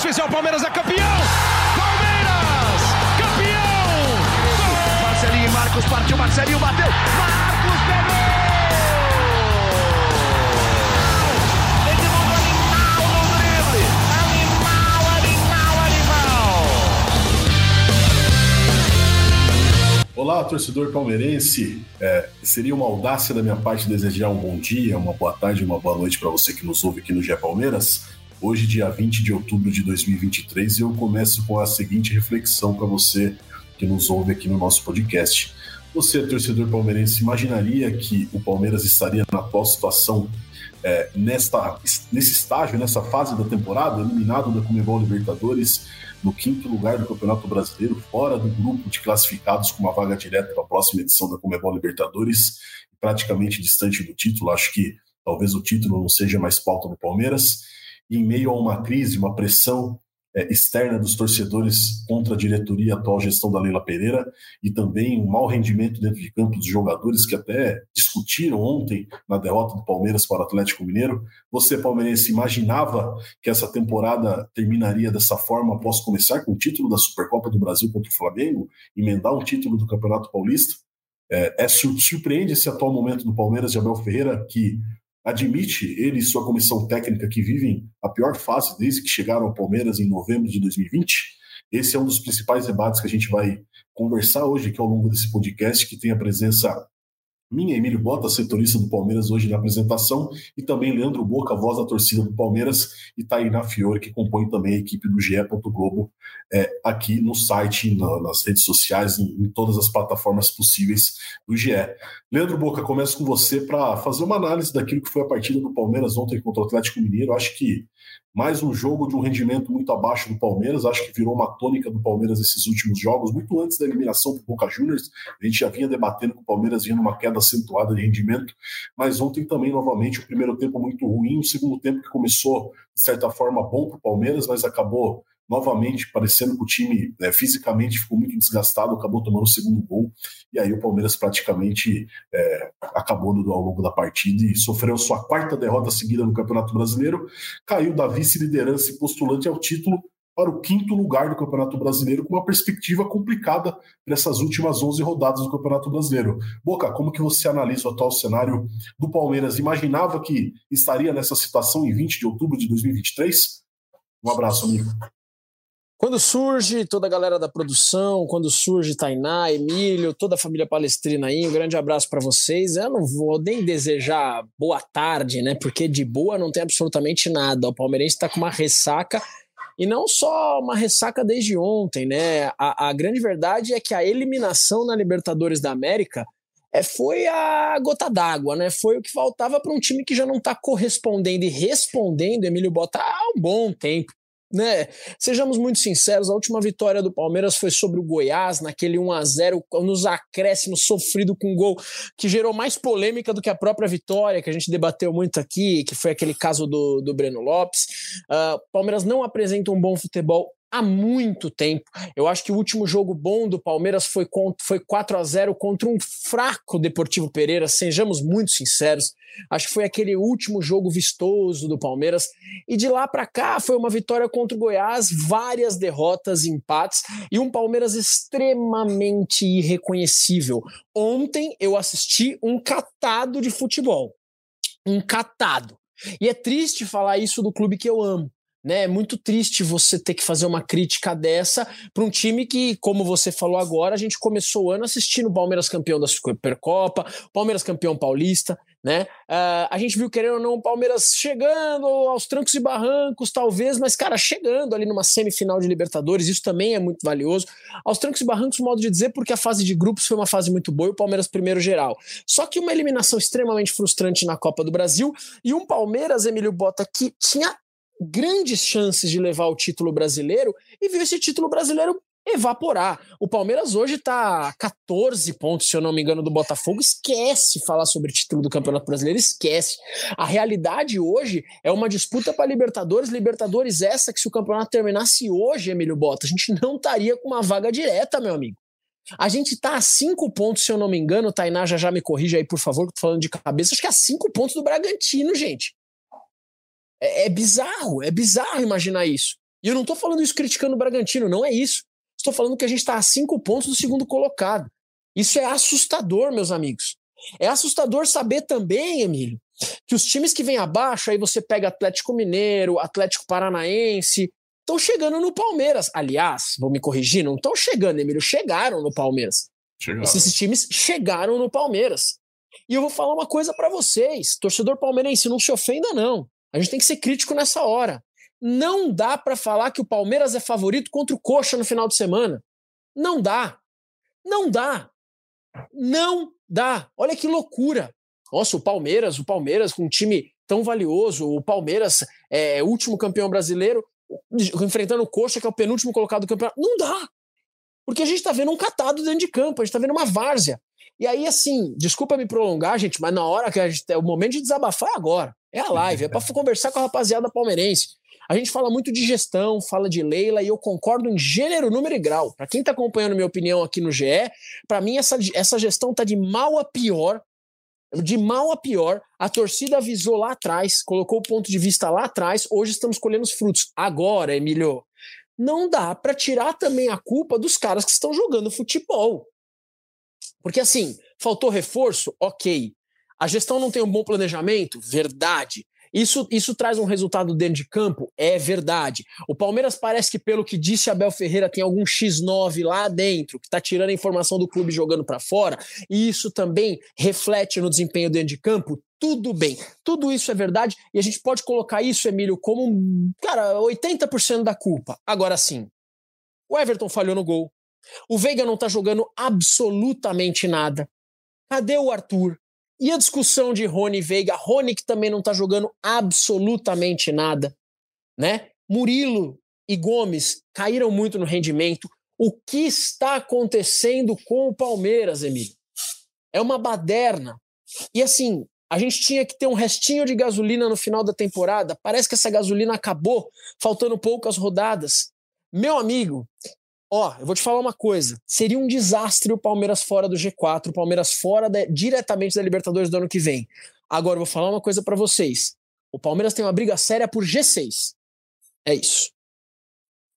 oficial, Palmeiras é campeão! Palmeiras! Campeão! Marcelinho e Marcos partiu, Marcelinho bateu! Marcos pegou! Olá, torcedor palmeirense. É, seria uma audácia da minha parte desejar um bom dia, uma boa tarde, uma boa noite para você que nos ouve aqui no Gé Palmeiras. Hoje, dia 20 de outubro de 2023, eu começo com a seguinte reflexão para você que nos ouve aqui no nosso podcast. Você, torcedor palmeirense, imaginaria que o Palmeiras estaria na atual situação, é, nesta, nesse estágio, nessa fase da temporada, eliminado da Comebol Libertadores, no quinto lugar do Campeonato Brasileiro, fora do grupo de classificados com uma vaga direta para a próxima edição da Comebol Libertadores, praticamente distante do título? Acho que talvez o título não seja mais pauta do Palmeiras em meio a uma crise, uma pressão é, externa dos torcedores contra a diretoria e a atual gestão da Leila Pereira e também um mau rendimento dentro de campo dos jogadores que até discutiram ontem na derrota do Palmeiras para o Atlético Mineiro. Você, palmeirense, imaginava que essa temporada terminaria dessa forma após começar com o título da Supercopa do Brasil contra o Flamengo, emendar um título do Campeonato Paulista? É, é surpreende esse atual momento do Palmeiras de Abel Ferreira, que admite ele e sua comissão técnica que vivem a pior fase desde que chegaram ao Palmeiras em novembro de 2020? Esse é um dos principais debates que a gente vai conversar hoje aqui ao longo desse podcast, que tem a presença minha, Emílio Bota, setorista do Palmeiras, hoje na apresentação, e também Leandro Boca, voz da torcida do Palmeiras, e Tainá Fiore, que compõe também a equipe do GE. Globo, é, aqui no site, na, nas redes sociais, em, em, todas as plataformas possíveis do GE. Leandro Boca, começo com você para fazer uma análise daquilo que foi a partida do Palmeiras ontem contra o Atlético Mineiro. Acho que mais um jogo de um rendimento muito abaixo do Palmeiras, acho que virou uma tônica do Palmeiras esses últimos jogos, muito antes da eliminação do Boca Juniors, a gente já vinha debatendo que o Palmeiras vinha numa queda acentuada de rendimento, mas ontem também, novamente, o primeiro tempo muito ruim, o segundo tempo que começou, de certa forma, bom para o Palmeiras, mas acabou novamente parecendo que o time né, fisicamente ficou muito desgastado, acabou tomando o segundo gol, e aí o Palmeiras praticamente é, acabou no, ao longo da partida e sofreu sua quarta derrota seguida no Campeonato Brasileiro, caiu da vice-liderança e postulante ao título para o quinto lugar do Campeonato Brasileiro, com uma perspectiva complicada para essas últimas 11 rodadas do Campeonato Brasileiro. Boca, como que você analisa o atual cenário do Palmeiras? Imaginava que estaria nessa situação em 20 de outubro de 2023? Um abraço, amigo. Quando surge toda a galera da produção, quando surge Tainá, Emílio, toda a família palestrina aí, um grande abraço para vocês. Eu não vou nem desejar boa tarde, né? Porque de boa não tem absolutamente nada. O palmeirense está com uma ressaca e não só uma ressaca desde ontem, né? A, a grande verdade é que a eliminação na Libertadores da América é, foi a gota d'água, né? Foi o que faltava para um time que já não está correspondendo e respondendo, Emílio Bota, há um bom tempo né? Sejamos muito sinceros, a última vitória do Palmeiras foi sobre o Goiás, naquele 1 a 0 nos acréscimos, sofrido com um gol que gerou mais polêmica do que a própria vitória, que a gente debateu muito aqui, que foi aquele caso do, do Breno Lopes. Uh, Palmeiras não apresenta um bom futebol há muito tempo. Eu acho que o último jogo bom do Palmeiras foi, foi 4 a 0 contra um fraco Deportivo Pereira, sejamos muito sinceros. Acho que foi aquele último jogo vistoso do Palmeiras. E de lá para cá foi uma vitória contra o Goiás, várias derrotas, empates e um Palmeiras extremamente irreconhecível. Ontem eu assisti um catado de futebol. Um catado. E é triste falar isso do clube que eu amo né? É muito triste você ter que fazer uma crítica dessa para um time que, como você falou agora, a gente começou o ano assistindo o Palmeiras campeão da Supercopa, Palmeiras campeão paulista, né? Uh, a gente viu, querendo ou não, o Palmeiras chegando aos trancos e barrancos, talvez, mas, cara, chegando ali numa semifinal de Libertadores, isso também é muito valioso. Aos trancos e barrancos, modo de dizer, porque a fase de grupos foi uma fase muito boa e o Palmeiras primeiro geral. Só que uma eliminação extremamente frustrante na Copa do Brasil e um Palmeiras, Emílio Bota, que tinha grandes chances de levar o título brasileiro e viu esse título brasileiro evaporar. O Palmeiras hoje está 14 pontos, se eu não me engano, do Botafogo. Esquece falar sobre título do Campeonato Brasileiro, esquece. A realidade hoje é uma disputa para Libertadores, Libertadores essa que se o campeonato terminasse hoje, Emílio Bota, a gente não estaria com uma vaga direta, meu amigo. A gente tá a cinco pontos, se eu não me engano, Tainá já já me corrija aí, por favor, que tô falando de cabeça, acho que é a cinco pontos do Bragantino, gente. É, é bizarro, é bizarro imaginar isso. E eu não estou falando isso criticando o Bragantino, não é isso. Estou falando que a gente está a cinco pontos do segundo colocado. Isso é assustador, meus amigos. É assustador saber também, Emílio, que os times que vêm abaixo, aí você pega Atlético Mineiro, Atlético Paranaense, estão chegando no Palmeiras. Aliás, vou me corrigir, não estão chegando, Emílio, chegaram no Palmeiras. Chegaram. Esses times chegaram no Palmeiras. E eu vou falar uma coisa para vocês, torcedor palmeirense, não se ofenda não. A gente tem que ser crítico nessa hora. Não dá para falar que o Palmeiras é favorito contra o Coxa no final de semana. Não dá. Não dá. Não dá. Olha que loucura. Nossa, o Palmeiras, o Palmeiras com um time tão valioso, o Palmeiras é último campeão brasileiro, enfrentando o Coxa, que é o penúltimo colocado do campeonato. Não dá. Porque a gente está vendo um catado dentro de campo, a gente está vendo uma várzea. E aí, assim, desculpa me prolongar, gente, mas na hora que a gente, é o momento de desabafar é agora. É a live, é para conversar com a rapaziada palmeirense. A gente fala muito de gestão, fala de Leila, e eu concordo em gênero, número e grau. Para quem está acompanhando minha opinião aqui no GE, para mim essa, essa gestão tá de mal a pior. De mal a pior, a torcida avisou lá atrás, colocou o ponto de vista lá atrás, hoje estamos colhendo os frutos. Agora, Emílio, não dá para tirar também a culpa dos caras que estão jogando futebol. Porque assim, faltou reforço? Ok. A gestão não tem um bom planejamento? Verdade. Isso, isso traz um resultado dentro de campo? É verdade. O Palmeiras parece que, pelo que disse Abel Ferreira, tem algum X9 lá dentro que está tirando a informação do clube jogando para fora, e isso também reflete no desempenho dentro de campo. Tudo bem, tudo isso é verdade, e a gente pode colocar isso, Emílio, como, cara, 80% da culpa. Agora sim, o Everton falhou no gol, o Veiga não está jogando absolutamente nada. Cadê o Arthur? E a discussão de Rony Veiga? Rony que também não está jogando absolutamente nada, né? Murilo e Gomes caíram muito no rendimento. O que está acontecendo com o Palmeiras, Emílio? É uma baderna. E assim, a gente tinha que ter um restinho de gasolina no final da temporada. Parece que essa gasolina acabou, faltando poucas rodadas. Meu amigo, Ó, eu vou te falar uma coisa. Seria um desastre o Palmeiras fora do G4, o Palmeiras fora da, diretamente da Libertadores do ano que vem. Agora, eu vou falar uma coisa para vocês. O Palmeiras tem uma briga séria por G6. É isso.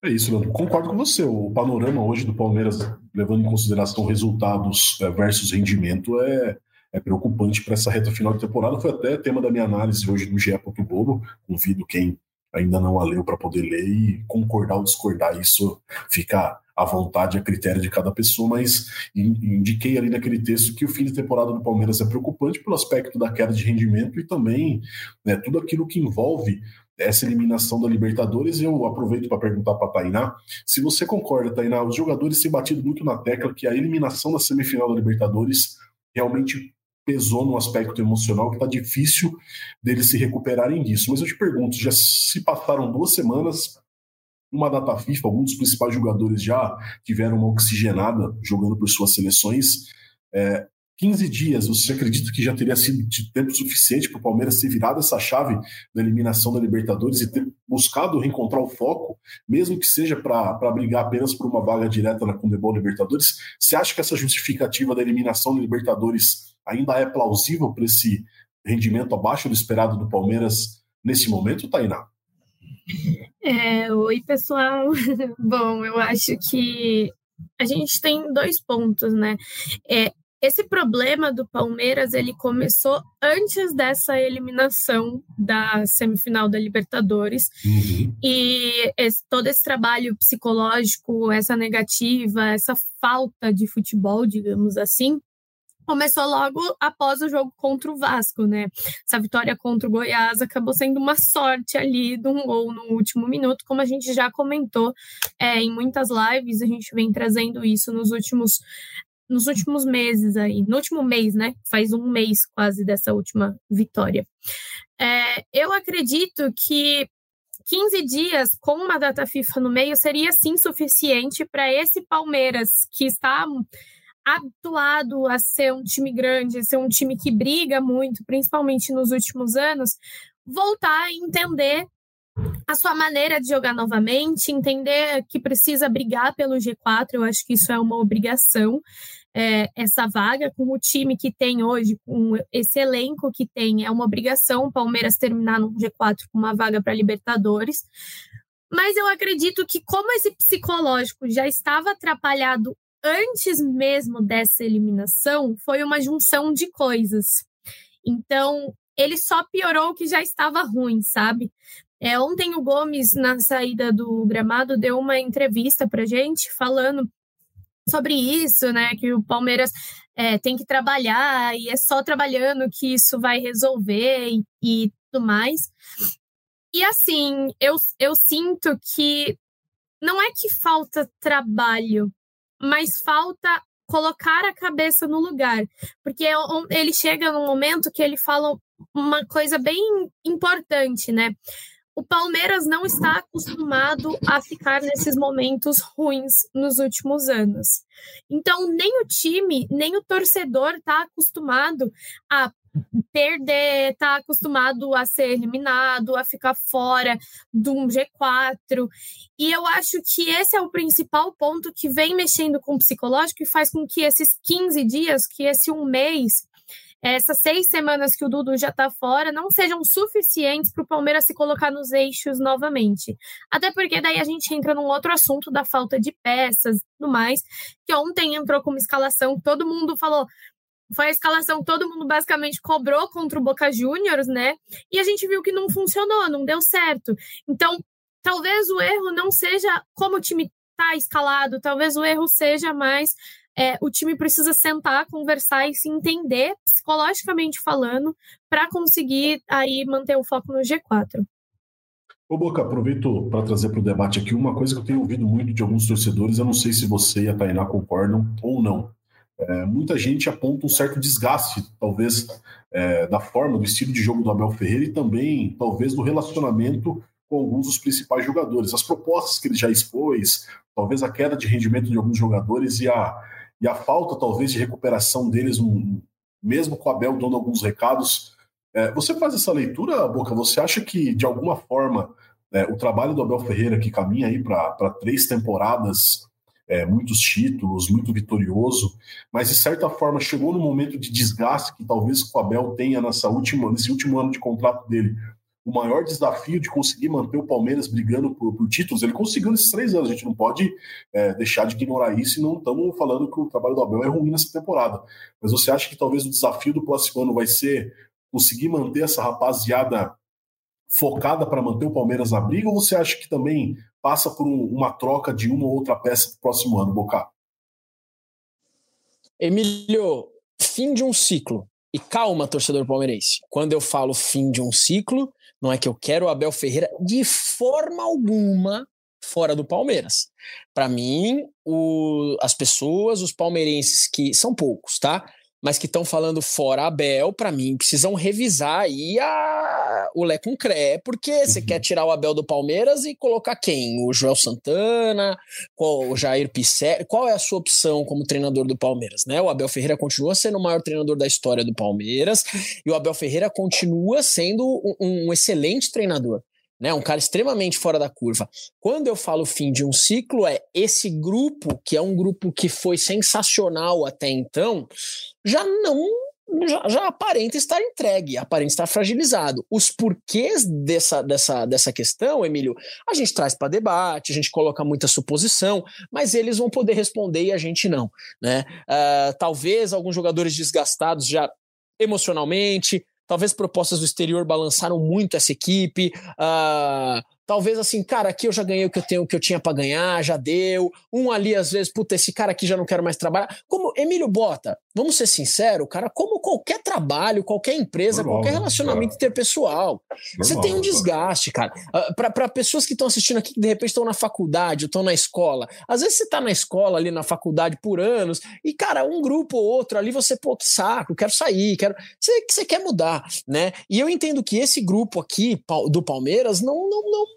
É isso, Leandro. Concordo com você. O panorama hoje do Palmeiras, levando em consideração resultados é, versus rendimento, é, é preocupante para essa reta final de temporada. Foi até tema da minha análise hoje no GE. Globo. Convido quem ainda não a leu para poder ler e concordar ou discordar. Isso fica à vontade, a critério de cada pessoa, mas indiquei ali naquele texto que o fim de temporada do Palmeiras é preocupante pelo aspecto da queda de rendimento e também né, tudo aquilo que envolve essa eliminação da Libertadores. Eu aproveito para perguntar para a Tainá se você concorda, Tainá, os jogadores têm batido muito na tecla que a eliminação da semifinal da Libertadores realmente pesou no aspecto emocional que está difícil deles se recuperarem disso. Mas eu te pergunto, já se passaram duas semanas uma data FIFA, alguns dos principais jogadores já tiveram uma oxigenada jogando por suas seleções. É, 15 dias, você acredita que já teria sido de tempo suficiente para o Palmeiras ter virado essa chave da eliminação da Libertadores e ter buscado reencontrar o foco, mesmo que seja para brigar apenas por uma vaga direta na Conmebol Libertadores? Você acha que essa justificativa da eliminação da Libertadores ainda é plausível para esse rendimento abaixo do esperado do Palmeiras nesse momento, Tainá? É, oi, pessoal. Bom, eu acho que a gente tem dois pontos, né? É, esse problema do Palmeiras ele começou antes dessa eliminação da semifinal da Libertadores uhum. e esse, todo esse trabalho psicológico, essa negativa, essa falta de futebol, digamos assim, começou logo após o jogo contra o Vasco, né? Essa vitória contra o Goiás acabou sendo uma sorte ali de um gol no último minuto, como a gente já comentou é, em muitas lives, a gente vem trazendo isso nos últimos nos últimos meses aí, no último mês, né? Faz um mês quase dessa última vitória. É, eu acredito que 15 dias com uma data FIFA no meio seria sim suficiente para esse Palmeiras que está habituado a ser um time grande, ser um time que briga muito, principalmente nos últimos anos, voltar a entender a sua maneira de jogar novamente, entender que precisa brigar pelo G4, eu acho que isso é uma obrigação. É, essa vaga com o time que tem hoje, com esse elenco que tem, é uma obrigação o Palmeiras terminar no G4 com uma vaga para Libertadores. Mas eu acredito que, como esse psicológico já estava atrapalhado antes mesmo dessa eliminação, foi uma junção de coisas. Então, ele só piorou o que já estava ruim, sabe? É, ontem o Gomes, na saída do gramado, deu uma entrevista para gente falando sobre isso, né? Que o Palmeiras é, tem que trabalhar e é só trabalhando que isso vai resolver e, e tudo mais. E assim, eu, eu sinto que não é que falta trabalho, mas falta colocar a cabeça no lugar. Porque ele chega num momento que ele fala uma coisa bem importante, né? o Palmeiras não está acostumado a ficar nesses momentos ruins nos últimos anos. Então, nem o time, nem o torcedor está acostumado a perder, está acostumado a ser eliminado, a ficar fora de um G4. E eu acho que esse é o principal ponto que vem mexendo com o psicológico e faz com que esses 15 dias, que esse um mês, essas seis semanas que o Dudu já está fora não sejam suficientes para o Palmeiras se colocar nos eixos novamente. Até porque daí a gente entra num outro assunto da falta de peças e tudo mais, que ontem entrou com uma escalação, todo mundo falou. Foi a escalação que todo mundo basicamente cobrou contra o Boca Juniors, né? E a gente viu que não funcionou, não deu certo. Então, talvez o erro não seja como o time está escalado, talvez o erro seja mais é, o time precisa sentar, conversar e se entender, psicologicamente falando, para conseguir aí manter o foco no G4. Ô Boca, aproveito para trazer para o debate aqui uma coisa que eu tenho ouvido muito de alguns torcedores, eu não sei se você e a Tainá concordam ou não. É, muita gente aponta um certo desgaste, talvez, é, da forma, do estilo de jogo do Abel Ferreira e também, talvez, do relacionamento com alguns dos principais jogadores. As propostas que ele já expôs, talvez a queda de rendimento de alguns jogadores e a, e a falta, talvez, de recuperação deles, um, mesmo com o Abel dando alguns recados. É, você faz essa leitura, Boca? Você acha que, de alguma forma, é, o trabalho do Abel Ferreira, que caminha aí para três temporadas, é, muitos títulos, muito vitorioso, mas de certa forma chegou no momento de desgaste que talvez o Abel tenha nessa última, nesse último ano de contrato dele, o maior desafio de conseguir manter o Palmeiras brigando por, por títulos. Ele conseguiu nesses três anos, a gente não pode é, deixar de ignorar isso e não estamos falando que o trabalho do Abel é ruim nessa temporada. Mas você acha que talvez o desafio do próximo ano vai ser conseguir manter essa rapaziada focada para manter o Palmeiras na briga ou você acha que também passa por um, uma troca de uma ou outra peça para o próximo ano, Boca? Emílio, fim de um ciclo. E calma, torcedor palmeirense. Quando eu falo fim de um ciclo, não é que eu quero o Abel Ferreira de forma alguma fora do Palmeiras. Para mim, o, as pessoas, os palmeirenses que são poucos, tá? Mas que estão falando fora Abel, para mim, precisam revisar aí a, o Lé com Cré, porque você uhum. quer tirar o Abel do Palmeiras e colocar quem? O Joel Santana, qual, o Jair Pisselli, qual é a sua opção como treinador do Palmeiras? Né? O Abel Ferreira continua sendo o maior treinador da história do Palmeiras e o Abel Ferreira continua sendo um, um excelente treinador né? Um cara extremamente fora da curva. Quando eu falo fim de um ciclo, é esse grupo, que é um grupo que foi sensacional até então, já não já, já, aparenta estar entregue, aparenta estar fragilizado. Os porquês dessa, dessa, dessa questão, Emílio, a gente traz para debate, a gente coloca muita suposição, mas eles vão poder responder e a gente não. Né? Uh, talvez alguns jogadores desgastados já emocionalmente, Talvez propostas do exterior balançaram muito essa equipe. Uh, Talvez assim, cara, aqui eu já ganhei o que eu tenho, o que eu tinha para ganhar, já deu. Um ali, às vezes, puta, esse cara aqui já não quero mais trabalhar. Como Emílio Bota, vamos ser sinceros, cara, como qualquer trabalho, qualquer empresa, Normal, qualquer relacionamento cara. interpessoal, Normal, você tem um desgaste, cara. Uh, para pessoas que estão assistindo aqui, que de repente estão na faculdade, estão na escola, às vezes você tá na escola ali, na faculdade por anos, e, cara, um grupo ou outro ali, você, pô, que saco, quero sair, quero. Você, você quer mudar, né? E eu entendo que esse grupo aqui do Palmeiras não, não, não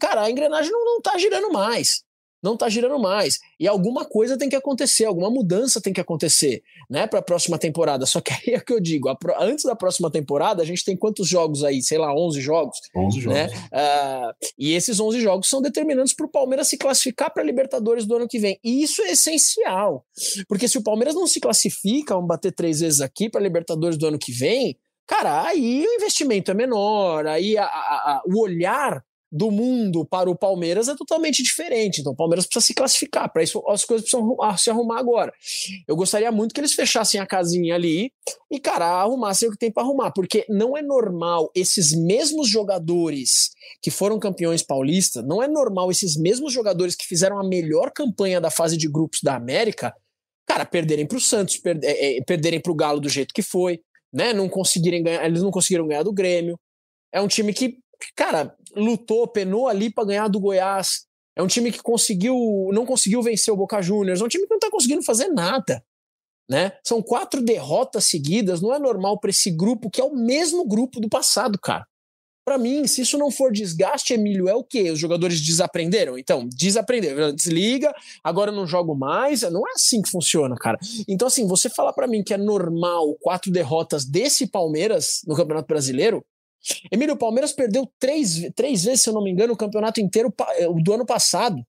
cara, a engrenagem não, não tá girando mais. Não tá girando mais. E alguma coisa tem que acontecer, alguma mudança tem que acontecer, né, para a próxima temporada. Só que aí é que eu digo, pro, antes da próxima temporada, a gente tem quantos jogos aí? Sei lá, 11 jogos. 11 né? jogos. Uh, e esses 11 jogos são determinantes para o Palmeiras se classificar para a Libertadores do ano que vem. E isso é essencial. Porque se o Palmeiras não se classifica, vamos bater três vezes aqui para a Libertadores do ano que vem, cara, aí o investimento é menor, aí a, a, a, o olhar do mundo para o Palmeiras é totalmente diferente. Então o Palmeiras precisa se classificar. Para isso, as coisas precisam se arrumar agora. Eu gostaria muito que eles fechassem a casinha ali e, cara, arrumassem o que tem para arrumar, porque não é normal esses mesmos jogadores que foram campeões paulistas, não é normal esses mesmos jogadores que fizeram a melhor campanha da fase de grupos da América, cara, perderem para o Santos, é, é, perderem para o Galo do jeito que foi, né? Não conseguirem ganhar, eles não conseguiram ganhar do Grêmio. É um time que cara, lutou, penou ali para ganhar do Goiás. É um time que conseguiu, não conseguiu vencer o Boca Juniors. É um time que não tá conseguindo fazer nada. Né? São quatro derrotas seguidas, não é normal para esse grupo que é o mesmo grupo do passado, cara. Para mim, se isso não for desgaste, Emílio, é o quê? Os jogadores desaprenderam? Então, desaprenderam. Desliga, agora eu não jogo mais. Não é assim que funciona, cara. Então, assim, você falar para mim que é normal quatro derrotas desse Palmeiras no Campeonato Brasileiro, Emílio, o Palmeiras perdeu três, três vezes, se eu não me engano, o campeonato inteiro eh, do ano passado.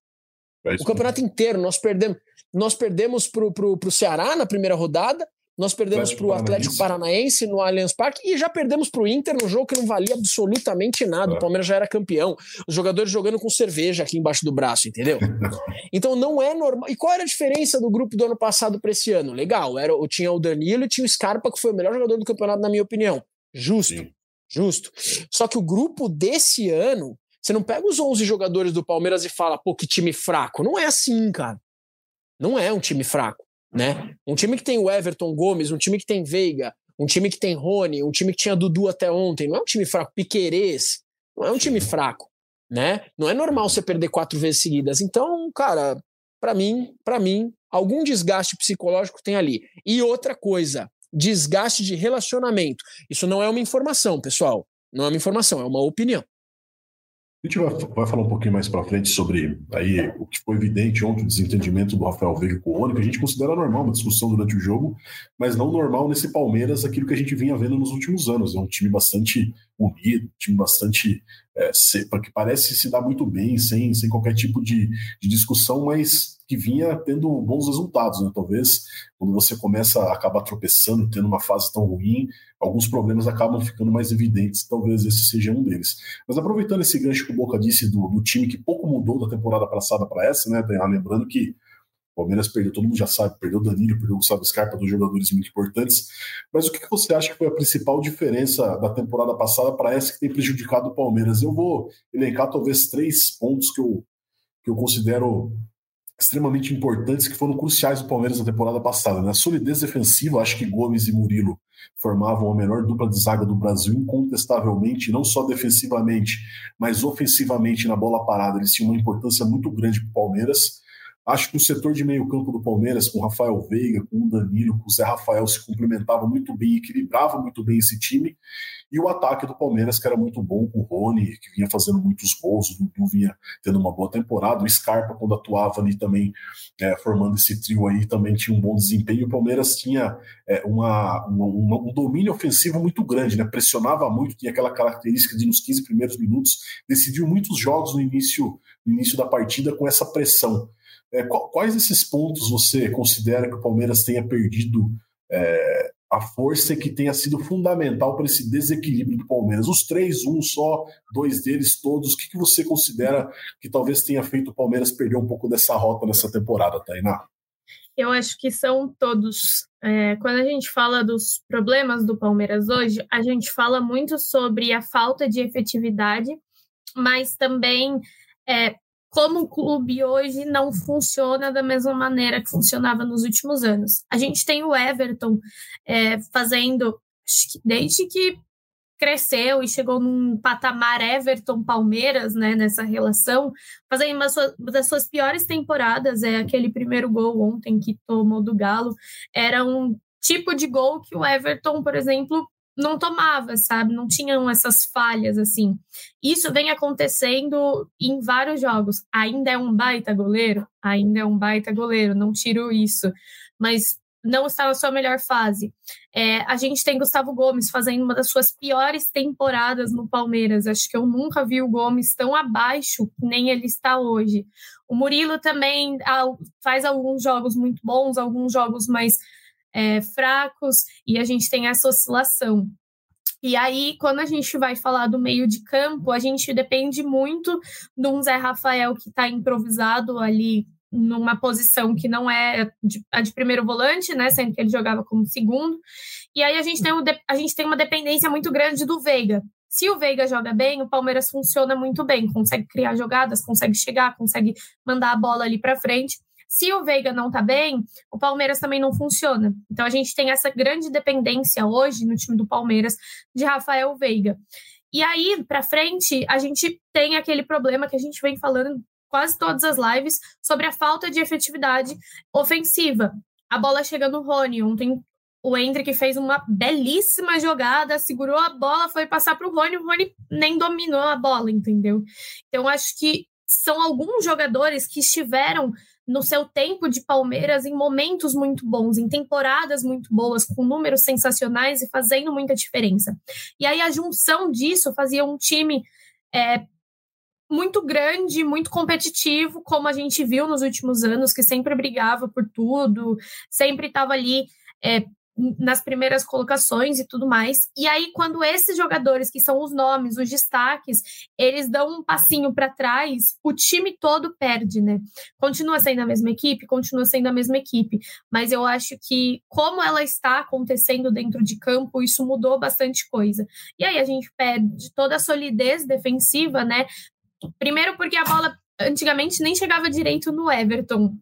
É o campeonato inteiro. Nós perdemos, nós perdemos pro, pro, pro Ceará na primeira rodada, nós perdemos para o Atlético Paranaense no Allianz Parque e já perdemos para o Inter no jogo que não valia absolutamente nada. É. O Palmeiras já era campeão. Os jogadores jogando com cerveja aqui embaixo do braço, entendeu? então não é normal. E qual era a diferença do grupo do ano passado para esse ano? Legal, era, tinha o Danilo e tinha o Scarpa, que foi o melhor jogador do campeonato, na minha opinião. Justo. Sim. Justo. Só que o grupo desse ano, você não pega os 11 jogadores do Palmeiras e fala, pô, que time fraco. Não é assim, cara. Não é um time fraco, né? Um time que tem o Everton Gomes, um time que tem Veiga, um time que tem Rony, um time que tinha Dudu até ontem, não é um time fraco. Piquerez, não é um time fraco, né? Não é normal você perder quatro vezes seguidas. Então, cara, para mim, para mim, algum desgaste psicológico tem ali. E outra coisa, desgaste de relacionamento. Isso não é uma informação, pessoal. Não é uma informação, é uma opinião. A gente vai, vai falar um pouquinho mais para frente sobre aí o que foi evidente ontem, o desentendimento do Rafael Veiga com o Rony, que a gente considera normal, uma discussão durante o jogo, mas não normal nesse Palmeiras, aquilo que a gente vinha vendo nos últimos anos. É um time bastante unido, um time bastante é, que parece se dar muito bem, sem, sem qualquer tipo de, de discussão, mas que vinha tendo bons resultados. Né? Talvez quando você começa a acabar tropeçando, tendo uma fase tão ruim, alguns problemas acabam ficando mais evidentes. Talvez esse seja um deles. Mas aproveitando esse gancho que o Boca disse do, do time que pouco mudou da temporada passada para essa, né? Lembrando que o Palmeiras perdeu, todo mundo já sabe, perdeu o Danilo, perdeu o Gustavo Scarpa, dois jogadores muito importantes. Mas o que você acha que foi a principal diferença da temporada passada para essa que tem prejudicado o Palmeiras? Eu vou elencar talvez três pontos que eu, que eu considero extremamente importantes que foram cruciais do Palmeiras na temporada passada. Na né? solidez defensiva, acho que Gomes e Murilo formavam a melhor dupla de zaga do Brasil, incontestavelmente, não só defensivamente, mas ofensivamente na bola parada. Eles tinham uma importância muito grande para o Palmeiras. Acho que o setor de meio campo do Palmeiras, com o Rafael Veiga, com o Danilo, com o Zé Rafael, se complementava muito bem, equilibrava muito bem esse time. E o ataque do Palmeiras, que era muito bom, com o Rony, que vinha fazendo muitos gols, o Dudu vinha tendo uma boa temporada, o Scarpa, quando atuava ali também, é, formando esse trio aí, também tinha um bom desempenho. O Palmeiras tinha é, uma, uma, um domínio ofensivo muito grande, né? pressionava muito, tinha aquela característica de nos 15 primeiros minutos, decidiu muitos jogos no início, no início da partida com essa pressão. É, quais desses pontos você considera que o Palmeiras tenha perdido é, a força que tenha sido fundamental para esse desequilíbrio do Palmeiras? Os três, um só, dois deles todos, o que, que você considera que talvez tenha feito o Palmeiras perder um pouco dessa rota nessa temporada, Tainá? Eu acho que são todos. É, quando a gente fala dos problemas do Palmeiras hoje, a gente fala muito sobre a falta de efetividade, mas também é, como o clube hoje não funciona da mesma maneira que funcionava nos últimos anos. A gente tem o Everton é, fazendo, que desde que cresceu e chegou num patamar Everton-Palmeiras, né, nessa relação, fazendo uma, uma, das suas piores temporadas, é aquele primeiro gol ontem que tomou do Galo, era um tipo de gol que o Everton, por exemplo, não tomava, sabe? Não tinham essas falhas assim. Isso vem acontecendo em vários jogos. Ainda é um baita goleiro, ainda é um baita goleiro, não tiro isso, mas não está na sua melhor fase. É, a gente tem Gustavo Gomes fazendo uma das suas piores temporadas no Palmeiras. Acho que eu nunca vi o Gomes tão abaixo nem ele está hoje. O Murilo também faz alguns jogos muito bons, alguns jogos mais é, fracos e a gente tem essa oscilação. E aí, quando a gente vai falar do meio de campo, a gente depende muito de um Zé Rafael que está improvisado ali numa posição que não é a de primeiro volante, né? Sendo que ele jogava como segundo. E aí a gente tem, um, a gente tem uma dependência muito grande do Veiga. Se o Veiga joga bem, o Palmeiras funciona muito bem, consegue criar jogadas, consegue chegar, consegue mandar a bola ali para frente. Se o Veiga não tá bem, o Palmeiras também não funciona. Então a gente tem essa grande dependência hoje no time do Palmeiras de Rafael Veiga. E aí, para frente, a gente tem aquele problema que a gente vem falando quase todas as lives sobre a falta de efetividade ofensiva. A bola chega no Rony. Ontem o Hendrick fez uma belíssima jogada, segurou a bola, foi passar para o Rony, o Rony nem dominou a bola, entendeu? Então, acho que são alguns jogadores que estiveram no seu tempo de Palmeiras em momentos muito bons, em temporadas muito boas, com números sensacionais e fazendo muita diferença. E aí a junção disso fazia um time é, muito grande, muito competitivo, como a gente viu nos últimos anos, que sempre brigava por tudo, sempre estava ali é, nas primeiras colocações e tudo mais. E aí, quando esses jogadores, que são os nomes, os destaques, eles dão um passinho para trás, o time todo perde, né? Continua sendo a mesma equipe, continua sendo a mesma equipe, mas eu acho que, como ela está acontecendo dentro de campo, isso mudou bastante coisa. E aí a gente perde toda a solidez defensiva, né? Primeiro, porque a bola antigamente nem chegava direito no Everton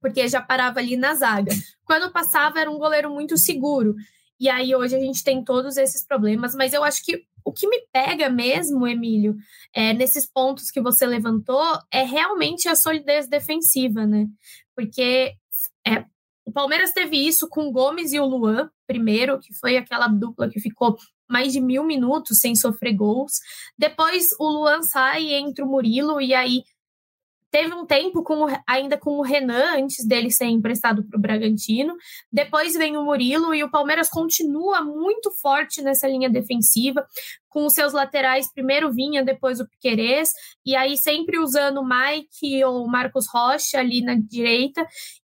porque já parava ali na zaga. Quando passava, era um goleiro muito seguro. E aí hoje a gente tem todos esses problemas, mas eu acho que o que me pega mesmo, Emílio, é, nesses pontos que você levantou, é realmente a solidez defensiva, né? Porque é, o Palmeiras teve isso com o Gomes e o Luan, primeiro, que foi aquela dupla que ficou mais de mil minutos sem sofrer gols. Depois o Luan sai entra o Murilo, e aí Teve um tempo com, ainda com o Renan, antes dele ser emprestado para o Bragantino. Depois vem o Murilo e o Palmeiras continua muito forte nessa linha defensiva, com os seus laterais, primeiro Vinha, depois o Piquerez, e aí sempre usando o Mike ou o Marcos Rocha ali na direita.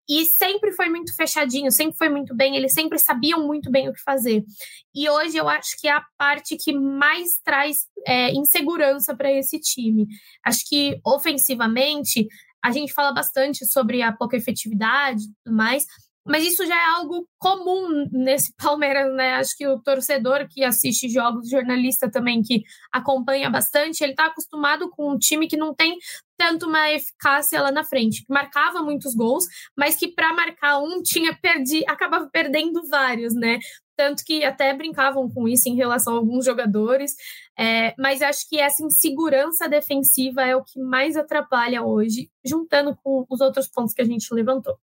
E sempre foi muito fechadinho, sempre foi muito bem, eles sempre sabiam muito bem o que fazer. E hoje eu acho que é a parte que mais traz é, insegurança para esse time. Acho que ofensivamente a gente fala bastante sobre a pouca efetividade e tudo mais, mas isso já é algo comum nesse Palmeiras, né? Acho que o torcedor que assiste jogos, jornalista também que acompanha bastante, ele está acostumado com um time que não tem tanto uma eficácia lá na frente, que marcava muitos gols, mas que para marcar um tinha perdi, acabava perdendo vários, né? Tanto que até brincavam com isso em relação a alguns jogadores, é, mas acho que essa insegurança defensiva é o que mais atrapalha hoje, juntando com os outros pontos que a gente levantou.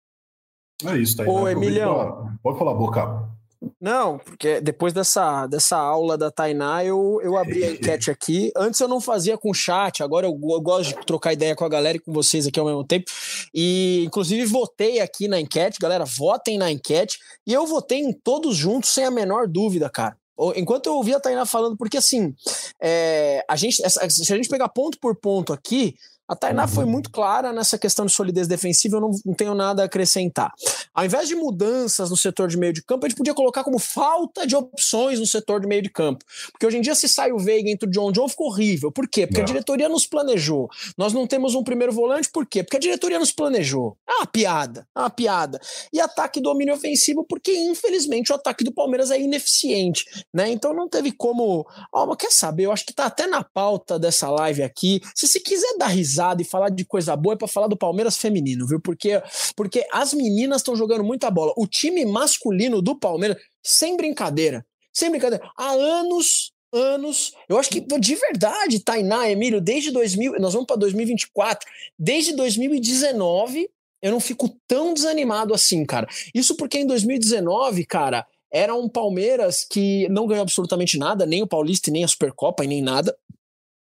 É isso, tá aí. Ô, Emilhão. Pode falar, Boca. Não, porque depois dessa, dessa aula da Tainá, eu, eu abri a enquete aqui. Antes eu não fazia com chat, agora eu, eu, gosto de trocar ideia com a galera e com vocês aqui ao mesmo tempo. E, inclusive, votei aqui na enquete, galera, votem na enquete. E eu votei em todos juntos, sem a menor dúvida, cara. Enquanto eu ouvia a Tainá falando, porque assim, é, a gente, se a gente pegar ponto por ponto aqui, a Tainá foi uhum. muito clara nessa questão de solidez defensiva, eu não, não, tenho nada a acrescentar. Ao invés de mudanças no setor de meio de campo, a gente podia colocar como falta de opções no setor de meio de campo. Porque hoje em dia, se sai o Veiga entre o John John, ficou horrível. Por quê? Porque não. a diretoria nos planejou. Nós não temos um primeiro volante, por quê? Porque a diretoria nos planejou. É uma piada, é uma piada. E ataque domínio ofensivo, porque infelizmente o ataque do Palmeiras é ineficiente, né? Então não teve como. Oh, quer saber? Eu acho que tá até na pauta dessa live aqui. Se você quiser dar risada, e falar de coisa boa é para falar do Palmeiras feminino, viu? Porque, porque as meninas estão jogando muita bola. O time masculino do Palmeiras, sem brincadeira, sem brincadeira, há anos anos. Eu acho que de verdade, Tainá, Emílio, desde 2000, nós vamos para 2024, desde 2019, eu não fico tão desanimado assim, cara. Isso porque em 2019, cara, era um Palmeiras que não ganhou absolutamente nada, nem o Paulista, nem a Supercopa, e nem nada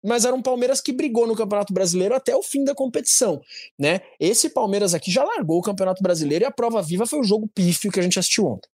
mas era um Palmeiras que brigou no Campeonato Brasileiro até o fim da competição, né? Esse Palmeiras aqui já largou o Campeonato Brasileiro e a prova viva foi o jogo pífio que a gente assistiu ontem.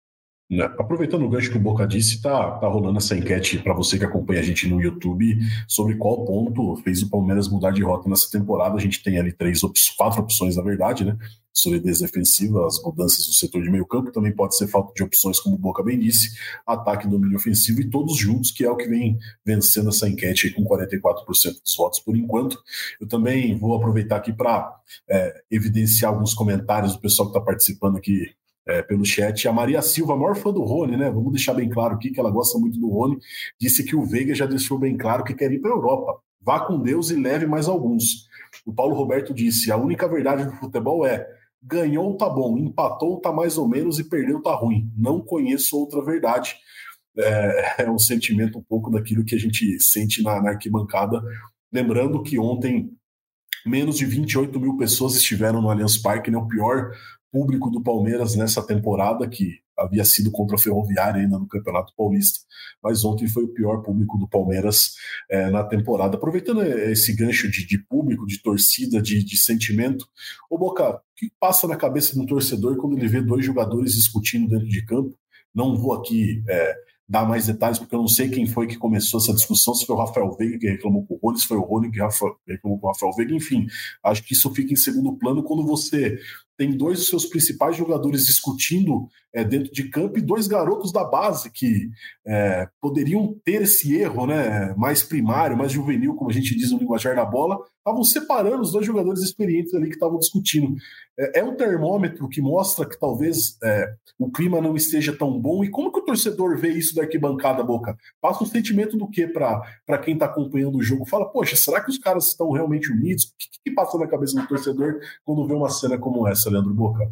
Né? Aproveitando o gancho que o Boca disse, tá, tá rolando essa enquete para você que acompanha a gente no YouTube sobre qual ponto fez o Palmeiras mudar de rota nessa temporada. A gente tem ali três, quatro opções, na verdade, né? Solidez defensiva, as mudanças do setor de meio campo, também pode ser falta de opções, como o Boca bem disse, ataque, domínio ofensivo e todos juntos, que é o que vem vencendo essa enquete com 44% dos votos por enquanto. Eu também vou aproveitar aqui para é, evidenciar alguns comentários do pessoal que está participando aqui é, pelo chat. A Maria Silva, a maior fã do Rony, né? Vamos deixar bem claro aqui que ela gosta muito do Rony, disse que o Veiga já deixou bem claro que quer ir para a Europa. Vá com Deus e leve mais alguns. O Paulo Roberto disse: a única verdade do futebol é ganhou tá bom, empatou tá mais ou menos e perdeu tá ruim. Não conheço outra verdade. É, é um sentimento um pouco daquilo que a gente sente na, na arquibancada. Lembrando que ontem menos de 28 mil pessoas estiveram no Allianz Parque, né, o pior público do Palmeiras nessa temporada, que havia sido contra a Ferroviária ainda no Campeonato Paulista, mas ontem foi o pior público do Palmeiras é, na temporada. Aproveitando esse gancho de, de público, de torcida, de, de, sentimento, ô Boca, o que passa na cabeça de um torcedor quando ele vê dois jogadores discutindo dentro de campo? Não vou aqui é, dar mais detalhes, porque eu não sei quem foi que começou essa discussão, se foi o Rafael Veiga que reclamou com o Rony, se foi o Rony que reclamou com o Rafael Veiga, enfim, acho que isso fica em segundo plano quando você tem dois dos seus principais jogadores discutindo é, dentro de campo e dois garotos da base que é, poderiam ter esse erro né, mais primário, mais juvenil, como a gente diz no linguajar da bola, estavam separando os dois jogadores experientes ali que estavam discutindo. É, é, um termômetro que mostra que talvez é, o clima não esteja tão bom. E como que o torcedor vê isso da arquibancada, Boca? Passa um sentimento do que para quem está acompanhando o jogo? Fala, poxa, será que os caras estão realmente unidos? O que, que passa na cabeça do torcedor quando vê uma cena como essa, Leandro Boca?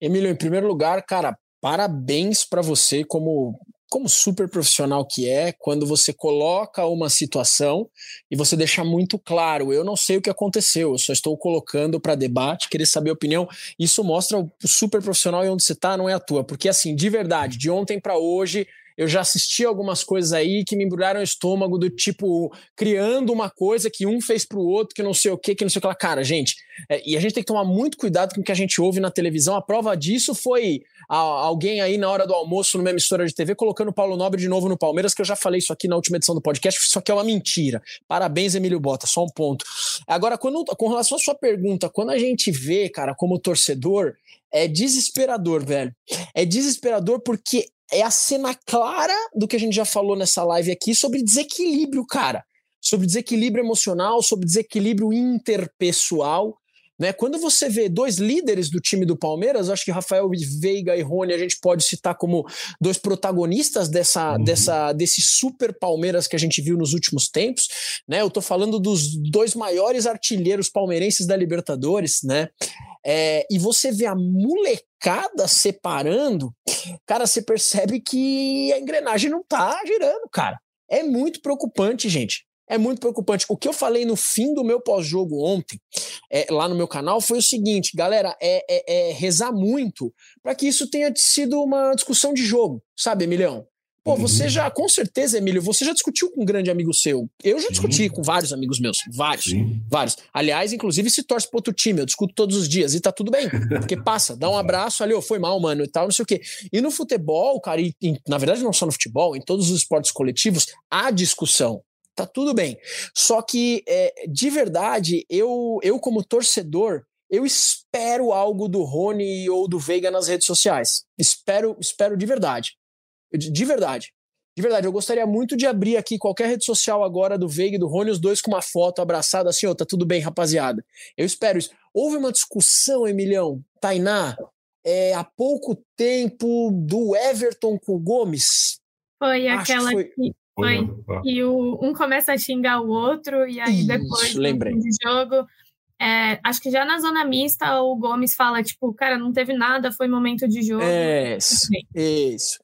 Emílio, em primeiro lugar, cara, parabéns para você como como super profissional que é, quando você coloca uma situação e você deixa muito claro, eu não sei o que aconteceu, eu só estou colocando para debate, querer saber a opinião. Isso mostra o super profissional e onde você está, não é a tua, porque assim, de verdade, de ontem para hoje, eu já assisti algumas coisas aí que me embrulharam o estômago, do tipo, criando uma coisa que um fez pro outro, que não sei o que, que não sei o que lá. Cara, gente, é, e a gente tem que tomar muito cuidado com o que a gente ouve na televisão. A prova disso foi a, alguém aí na hora do almoço numa emissora de TV colocando o Paulo Nobre de novo no Palmeiras, que eu já falei isso aqui na última edição do podcast, isso aqui é uma mentira. Parabéns, Emílio Bota, só um ponto. Agora, quando, com relação à sua pergunta, quando a gente vê, cara, como torcedor, é desesperador, velho. É desesperador porque é a cena clara do que a gente já falou nessa live aqui sobre desequilíbrio, cara. Sobre desequilíbrio emocional, sobre desequilíbrio interpessoal. Né? Quando você vê dois líderes do time do Palmeiras, acho que Rafael Veiga e Rony a gente pode citar como dois protagonistas dessa, uhum. dessa, desse super Palmeiras que a gente viu nos últimos tempos. Né? Eu tô falando dos dois maiores artilheiros palmeirenses da Libertadores, né? É, e você vê a molecada separando, cara, você percebe que a engrenagem não tá girando, cara. É muito preocupante, gente. É muito preocupante. O que eu falei no fim do meu pós-jogo ontem, é, lá no meu canal, foi o seguinte, galera, é, é, é rezar muito para que isso tenha sido uma discussão de jogo, sabe, Emilhão? Pô, uhum. você já, com certeza, Emílio, você já discutiu com um grande amigo seu. Eu já discuti Sim. com vários amigos meus. Vários. Sim. Vários. Aliás, inclusive, se torce pro outro time. Eu discuto todos os dias e tá tudo bem. Porque passa, dá um abraço ali, oh, foi mal, mano, e tal, não sei o quê. E no futebol, cara, e, e, na verdade, não só no futebol, em todos os esportes coletivos, há discussão. Tá tudo bem. Só que, é, de verdade, eu, eu, como torcedor, eu espero algo do Rony ou do Veiga nas redes sociais. Espero, espero de verdade. De, de verdade. De verdade, eu gostaria muito de abrir aqui qualquer rede social agora do Veiga e do Rony, os dois com uma foto abraçada assim, ó, oh, tá tudo bem, rapaziada. Eu espero isso. Houve uma discussão, Emilhão, Tainá, é, há pouco tempo do Everton com o Gomes. Foi Acho aquela que, foi... que, foi, que o, um começa a xingar o outro e aí isso, depois lembrei. do jogo é, acho que já na zona mista o Gomes fala, tipo, cara, não teve nada, foi momento de jogo. É, isso. isso.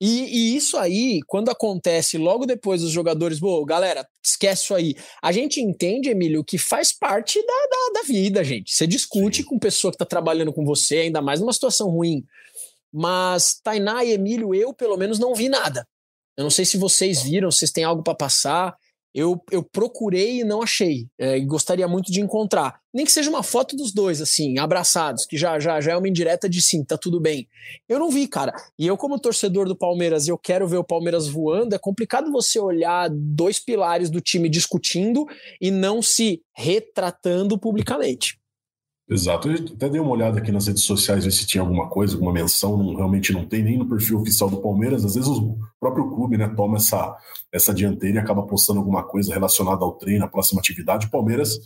E, e, isso aí, quando acontece logo depois dos jogadores, bom, galera, esquece isso aí. A gente entende, Emílio, que faz parte da, da, da vida, gente. Você discute Sim. com pessoa que está trabalhando com você, ainda mais numa situação ruim. Mas Tainá e Emílio, eu pelo menos não vi nada. Eu não sei se vocês viram, se vocês têm algo para passar eu, eu procurei e não achei. É, e gostaria muito de encontrar. Nem que seja uma foto dos dois, assim, abraçados, que já, já, já é uma indireta de sim, tá tudo bem. Eu não vi, cara. E eu, como torcedor do Palmeiras, eu quero ver o Palmeiras voando, é complicado você olhar dois pilares do time discutindo e não se retratando publicamente. Exato. Eu até dei uma olhada aqui nas redes sociais, ver se tinha alguma coisa, alguma menção. Não, realmente não tem nem no perfil oficial do Palmeiras. Às vezes o próprio clube né, toma essa, essa dianteira e acaba postando alguma coisa relacionada ao treino, à próxima atividade. O Palmeiras,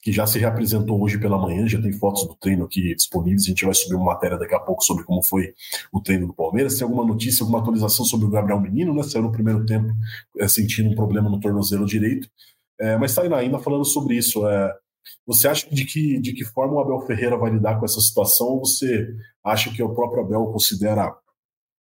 que já se reapresentou hoje pela manhã, já tem fotos do treino aqui disponíveis. A gente vai subir uma matéria daqui a pouco sobre como foi o treino do Palmeiras. Tem alguma notícia, alguma atualização sobre o Gabriel Menino, né? Saiu no primeiro tempo é, sentindo um problema no tornozelo direito. É, mas, Tainá, ainda falando sobre isso, é, você acha de que, de que forma o Abel Ferreira vai lidar com essa situação? Ou você acha que o próprio Abel considera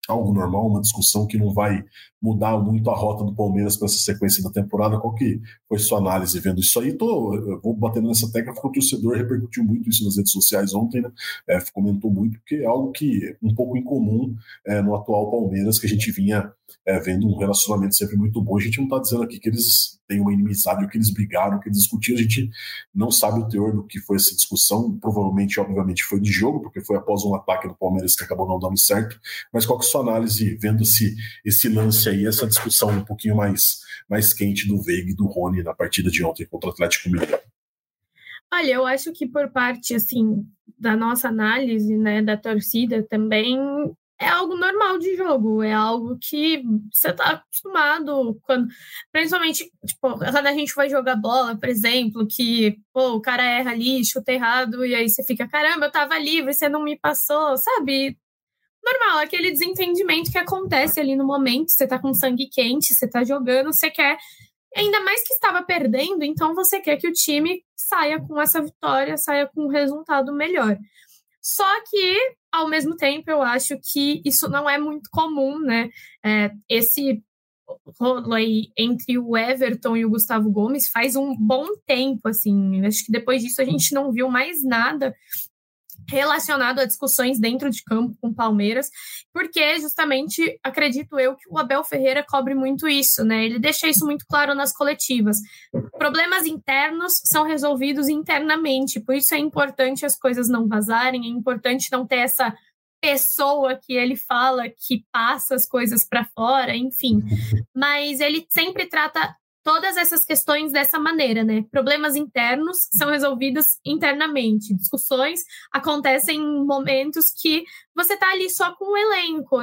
algo normal, uma discussão que não vai mudar muito a rota do Palmeiras para essa sequência da temporada? Qual que foi sua análise vendo isso aí? Tô, vou batendo nessa tecla porque o torcedor repercutiu muito isso nas redes sociais ontem, né? É, comentou muito, porque é algo que um pouco incomum é, no atual Palmeiras, que a gente vinha é, vendo um relacionamento sempre muito bom. A gente não está dizendo aqui que eles têm uma inimizade, ou que eles brigaram, que eles discutiram. A gente não sabe o teor do que foi essa discussão. Provavelmente, obviamente, foi de jogo, porque foi após um ataque do Palmeiras que acabou não dando certo. Mas qual que é a sua análise vendo esse, esse lance aí, essa discussão um pouquinho mais, mais quente do Veiga e do Rony na partida de ontem contra o Atlético Mineiro? Olha, eu acho que por parte assim da nossa análise, né, da torcida também é algo normal de jogo, é algo que você está acostumado quando, principalmente, tipo, quando a gente vai jogar bola, por exemplo, que pô, o cara erra ali, chuta errado, e aí você fica, caramba, eu tava livre, você não me passou, sabe? Normal, aquele desentendimento que acontece ali no momento, você tá com sangue quente, você tá jogando, você quer, ainda mais que estava perdendo, então você quer que o time saia com essa vitória, saia com um resultado melhor. Só que, ao mesmo tempo, eu acho que isso não é muito comum, né? É, esse rolo aí entre o Everton e o Gustavo Gomes faz um bom tempo, assim. Acho que depois disso a gente não viu mais nada relacionado a discussões dentro de campo com Palmeiras, porque justamente acredito eu que o Abel Ferreira cobre muito isso, né? Ele deixa isso muito claro nas coletivas. Problemas internos são resolvidos internamente, por isso é importante as coisas não vazarem, é importante não ter essa pessoa que ele fala que passa as coisas para fora, enfim. Mas ele sempre trata todas essas questões dessa maneira, né? Problemas internos são resolvidos internamente. Discussões acontecem em momentos que você tá ali só com o elenco.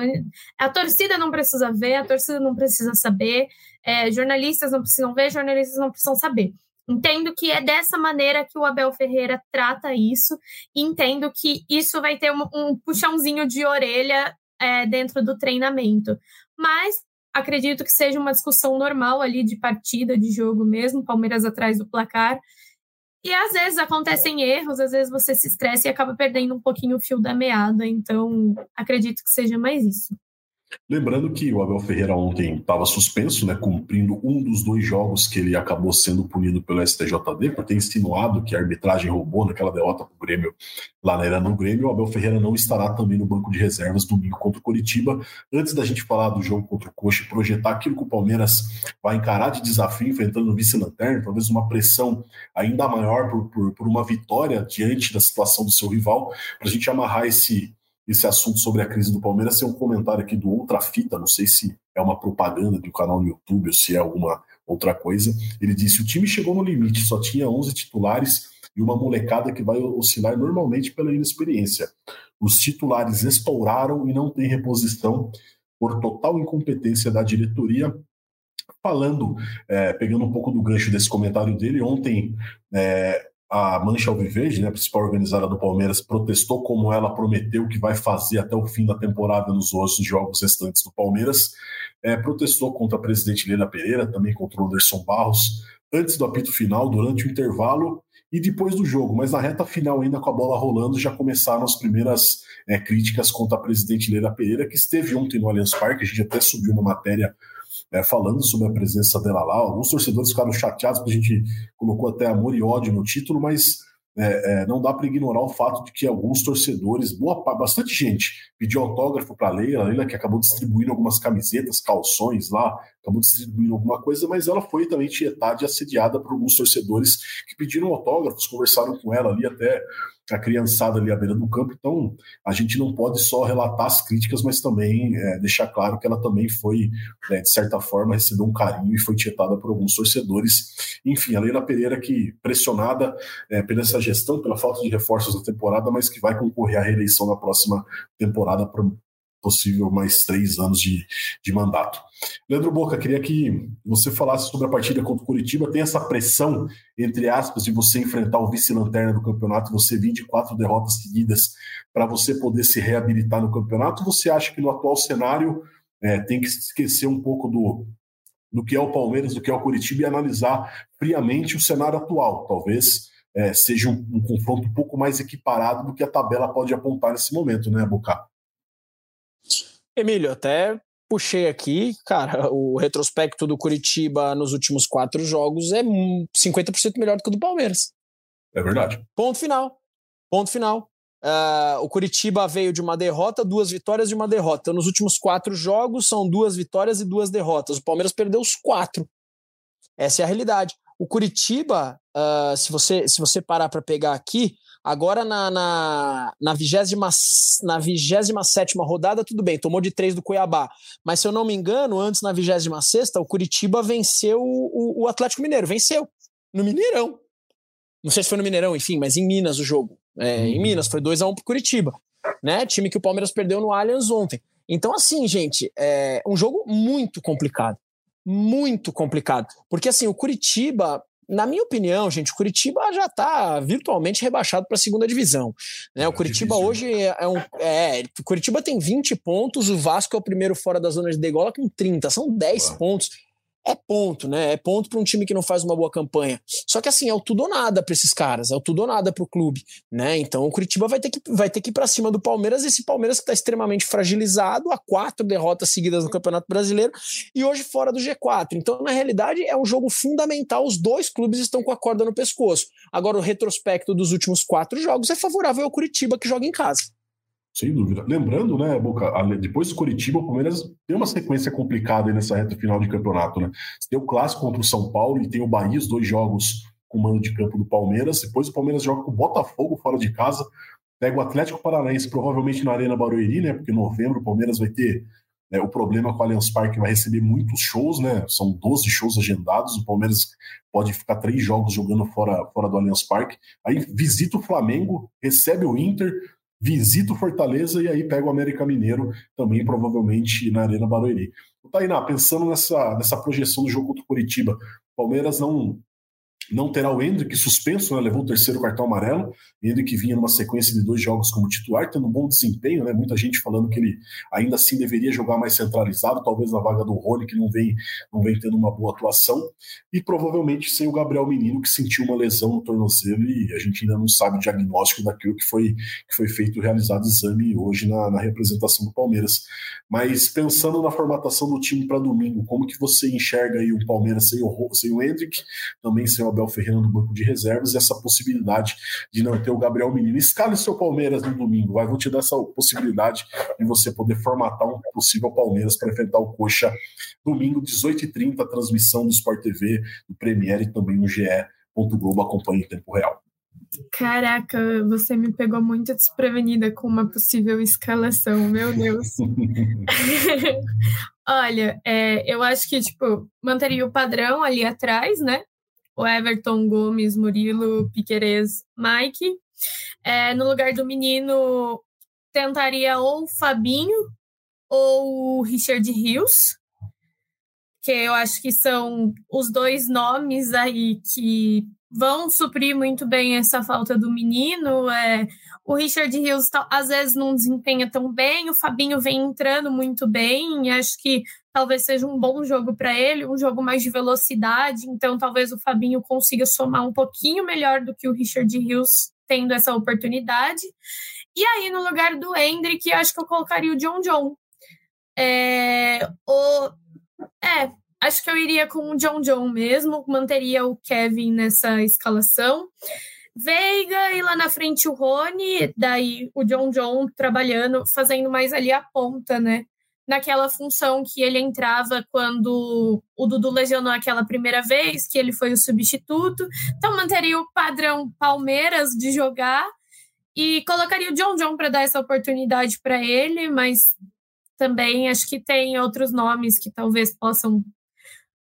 A torcida não precisa ver, a torcida não precisa saber, é, jornalistas não precisam ver, jornalistas não precisam saber. Entendo que é dessa maneira que o Abel Ferreira trata isso, e entendo que isso vai ter um, um puxãozinho de orelha é, dentro do treinamento. Mas acredito que seja uma discussão normal ali de partida, de jogo mesmo, Palmeiras atrás do placar. E às vezes acontecem erros, às vezes você se estressa e acaba perdendo um pouquinho o fio da meada. Então, acredito que seja mais isso. Lembrando que o Abel Ferreira ontem estava suspenso, né, cumprindo um dos dois jogos que ele acabou sendo punido pelo STJD por ter insinuado que a arbitragem roubou naquela derrota para o Grêmio lá na Arena no Grêmio. O Abel Ferreira não estará também no banco de reservas domingo contra o Curitiba. Antes da gente falar do jogo contra o Coxa e projetar aquilo que o Palmeiras vai encarar de desafio enfrentando o vice-lanterna, talvez uma pressão ainda maior por, por, por uma vitória diante da situação do seu rival, para a gente amarrar esse esse assunto sobre a crise do Palmeiras ser um comentário aqui do Outra Fita, não sei se é uma propaganda do canal no YouTube ou se é alguma outra coisa. Ele disse: o time chegou no limite, só tinha 11 titulares e uma molecada que vai oscilar normalmente pela inexperiência. Os titulares estouraram e não tem reposição por total incompetência da diretoria. Falando, é, pegando um pouco do gancho desse comentário dele, ontem é, a Mancha Alviverde, né, a principal organizada do Palmeiras, protestou como ela prometeu que vai fazer até o fim da temporada nos outros jogos restantes do Palmeiras. É, protestou contra a presidente Helena Pereira, também contra o Anderson Barros, antes do apito final, durante o intervalo e depois do jogo. Mas na reta final, ainda com a bola rolando, já começaram as primeiras é, críticas contra a presidente Helena Pereira, que esteve ontem no Allianz Parque. A gente até subiu uma matéria é, falando sobre a presença dela lá. Alguns torcedores ficaram chateados porque a gente colocou até amor e ódio no título, mas é, é, não dá para ignorar o fato de que alguns torcedores, boa bastante gente, pediu autógrafo para Leila, Leila que acabou distribuindo algumas camisetas, calções lá, acabou distribuindo alguma coisa, mas ela foi também tietada e assediada por alguns torcedores que pediram autógrafos, conversaram com ela ali até a criançada ali à beira do campo. Então, a gente não pode só relatar as críticas, mas também é, deixar claro que ela também foi, né, de certa forma, recebeu um carinho e foi tietada por alguns torcedores. Enfim, a Leila Pereira que pressionada é, pela essa gestão, pela falta de reforços na temporada, mas que vai concorrer à reeleição na próxima temporada possível mais três anos de, de mandato. Leandro Boca, queria que você falasse sobre a partida contra o Curitiba. Tem essa pressão, entre aspas, de você enfrentar o vice-lanterna do campeonato, você vir de quatro derrotas seguidas para você poder se reabilitar no campeonato? Você acha que no atual cenário é, tem que esquecer um pouco do, do que é o Palmeiras, do que é o Curitiba e analisar friamente o cenário atual? Talvez é, seja um, um confronto um pouco mais equiparado do que a tabela pode apontar nesse momento, né, Boca? Emílio, até puxei aqui, cara, o retrospecto do Curitiba nos últimos quatro jogos é 50% melhor do que o do Palmeiras. É verdade. Ponto final. Ponto final. Uh, o Curitiba veio de uma derrota, duas vitórias e uma derrota. Então, nos últimos quatro jogos, são duas vitórias e duas derrotas. O Palmeiras perdeu os quatro. Essa é a realidade. O Curitiba, uh, se, você, se você parar para pegar aqui, Agora na, na, na, vigésima, na 27 rodada, tudo bem, tomou de três do Cuiabá. Mas se eu não me engano, antes na 26, o Curitiba venceu o, o Atlético Mineiro. Venceu. No Mineirão. Não sei se foi no Mineirão, enfim, mas em Minas o jogo. É, uhum. Em Minas, foi 2 a 1 um pro Curitiba. Né? Time que o Palmeiras perdeu no Allianz ontem. Então, assim, gente, é um jogo muito complicado. Muito complicado. Porque, assim, o Curitiba na minha opinião, gente, o Curitiba já está virtualmente rebaixado para a segunda divisão. Né? O Curitiba hoje é, é um. É, o Curitiba tem 20 pontos, o Vasco é o primeiro fora da zona de degola com 30. São 10 pontos é ponto, né? É ponto para um time que não faz uma boa campanha. Só que assim, é o tudo ou nada para esses caras, é o tudo ou nada para o clube, né? Então o Curitiba vai ter que, vai ter que ir para cima do Palmeiras, esse Palmeiras que está extremamente fragilizado, a quatro derrotas seguidas no Campeonato Brasileiro e hoje fora do G4. Então, na realidade, é um jogo fundamental, os dois clubes estão com a corda no pescoço. Agora, o retrospecto dos últimos quatro jogos é favorável ao Curitiba que joga em casa. Sem dúvida. Lembrando, né, Boca, depois do Curitiba, o Palmeiras tem uma sequência complicada nessa reta final de campeonato, né? Você tem o clássico contra o São Paulo e tem o Bahia, os dois jogos com o mando de campo do Palmeiras. Depois o Palmeiras joga com o Botafogo fora de casa, pega o Atlético Paranaense, provavelmente na Arena Barueri, né? Porque em novembro o Palmeiras vai ter né, o problema com o Allianz Parque, vai receber muitos shows, né? São 12 shows agendados. O Palmeiras pode ficar três jogos jogando fora, fora do Allianz Parque. Aí visita o Flamengo, recebe o Inter visita o Fortaleza e aí pega o América Mineiro, também provavelmente na Arena Barueri. Tainá, pensando nessa, nessa projeção do jogo contra o Curitiba, Palmeiras não não terá o Hendrick suspenso, né? levou o terceiro cartão amarelo. Hendrick vinha numa sequência de dois jogos como titular, tendo um bom desempenho, né? Muita gente falando que ele ainda assim deveria jogar mais centralizado, talvez na vaga do Rony, que não vem, não vem tendo uma boa atuação, e provavelmente sem o Gabriel Menino, que sentiu uma lesão no tornozelo e a gente ainda não sabe o diagnóstico daquilo que foi, que foi feito, realizado exame hoje na, na representação do Palmeiras. Mas pensando na formatação do time para domingo, como que você enxerga aí o Palmeiras sem o, sem o Hendrick, também sem o Abel Ferreira no banco de reservas e essa possibilidade de não ter o Gabriel Menino. Escale seu Palmeiras no domingo, vai, vou te dar essa possibilidade de você poder formatar um possível Palmeiras para enfrentar o Coxa domingo, 18h30, transmissão do Sport TV, do Premier e também no GE. Globo acompanha em tempo real. Caraca, você me pegou muito desprevenida com uma possível escalação, meu Deus. Olha, é, eu acho que, tipo, manteria o padrão ali atrás, né? O Everton Gomes, Murilo, Piquerez, Mike. É, no lugar do menino, tentaria ou o Fabinho ou o Richard Rios, que eu acho que são os dois nomes aí que vão suprir muito bem essa falta do menino. É, o Richard Rios às vezes não desempenha tão bem, o Fabinho vem entrando muito bem, acho que talvez seja um bom jogo para ele, um jogo mais de velocidade, então talvez o Fabinho consiga somar um pouquinho melhor do que o Richard Rios tendo essa oportunidade. E aí, no lugar do Hendrick, acho que eu colocaria o John John. É, o, é, acho que eu iria com o John John mesmo, manteria o Kevin nessa escalação. Veiga e lá na frente o Rony, daí o John John trabalhando, fazendo mais ali a ponta, né? naquela função que ele entrava quando o Dudu lesionou aquela primeira vez, que ele foi o substituto. Então manteria o padrão Palmeiras de jogar e colocaria o John John para dar essa oportunidade para ele, mas também acho que tem outros nomes que talvez possam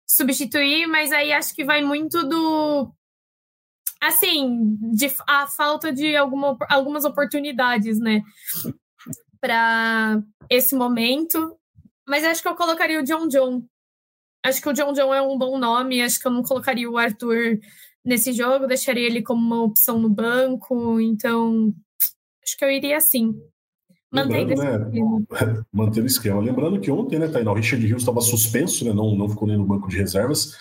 substituir, mas aí acho que vai muito do assim, de a falta de alguma, algumas oportunidades, né? Para esse momento. Mas acho que eu colocaria o John John. Acho que o John John é um bom nome. Acho que eu não colocaria o Arthur nesse jogo, deixaria ele como uma opção no banco. Então, acho que eu iria assim. Mantendo, né, mantendo o esquema. Lembrando que ontem, né, Tainá, o Richard Rios estava suspenso, né, não, não ficou nem no banco de reservas.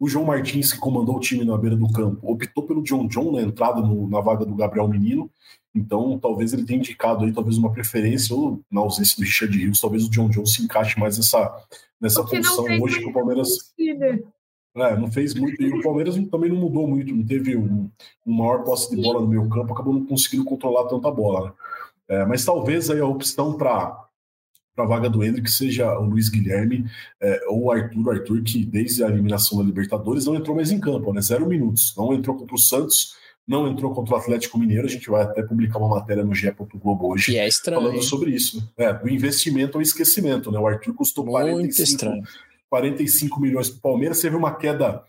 O João Martins, que comandou o time na beira do campo, optou pelo John John na entrada no, na vaga do Gabriel Menino. Então, talvez ele tenha indicado aí talvez uma preferência, ou na ausência do Richard Rios, talvez o John John se encaixe mais nessa, nessa função hoje que o Palmeiras. É, não fez muito. E o Palmeiras também não mudou muito, não teve um, um maior posse de bola no meio campo, acabou não conseguindo controlar tanta bola. Né? É, mas talvez aí a opção para para a vaga do Hendrick seja o Luiz Guilherme é, ou o Arthur, o Arthur, que desde a eliminação da Libertadores não entrou mais em campo, né? Zero minutos. Não entrou contra o Santos, não entrou contra o Atlético Mineiro. A gente vai até publicar uma matéria no GE. Globo hoje é estranho, falando sobre isso. É, do investimento ao esquecimento, né? O Arthur custou Muito 45, 45 milhões para o Palmeiras, teve uma queda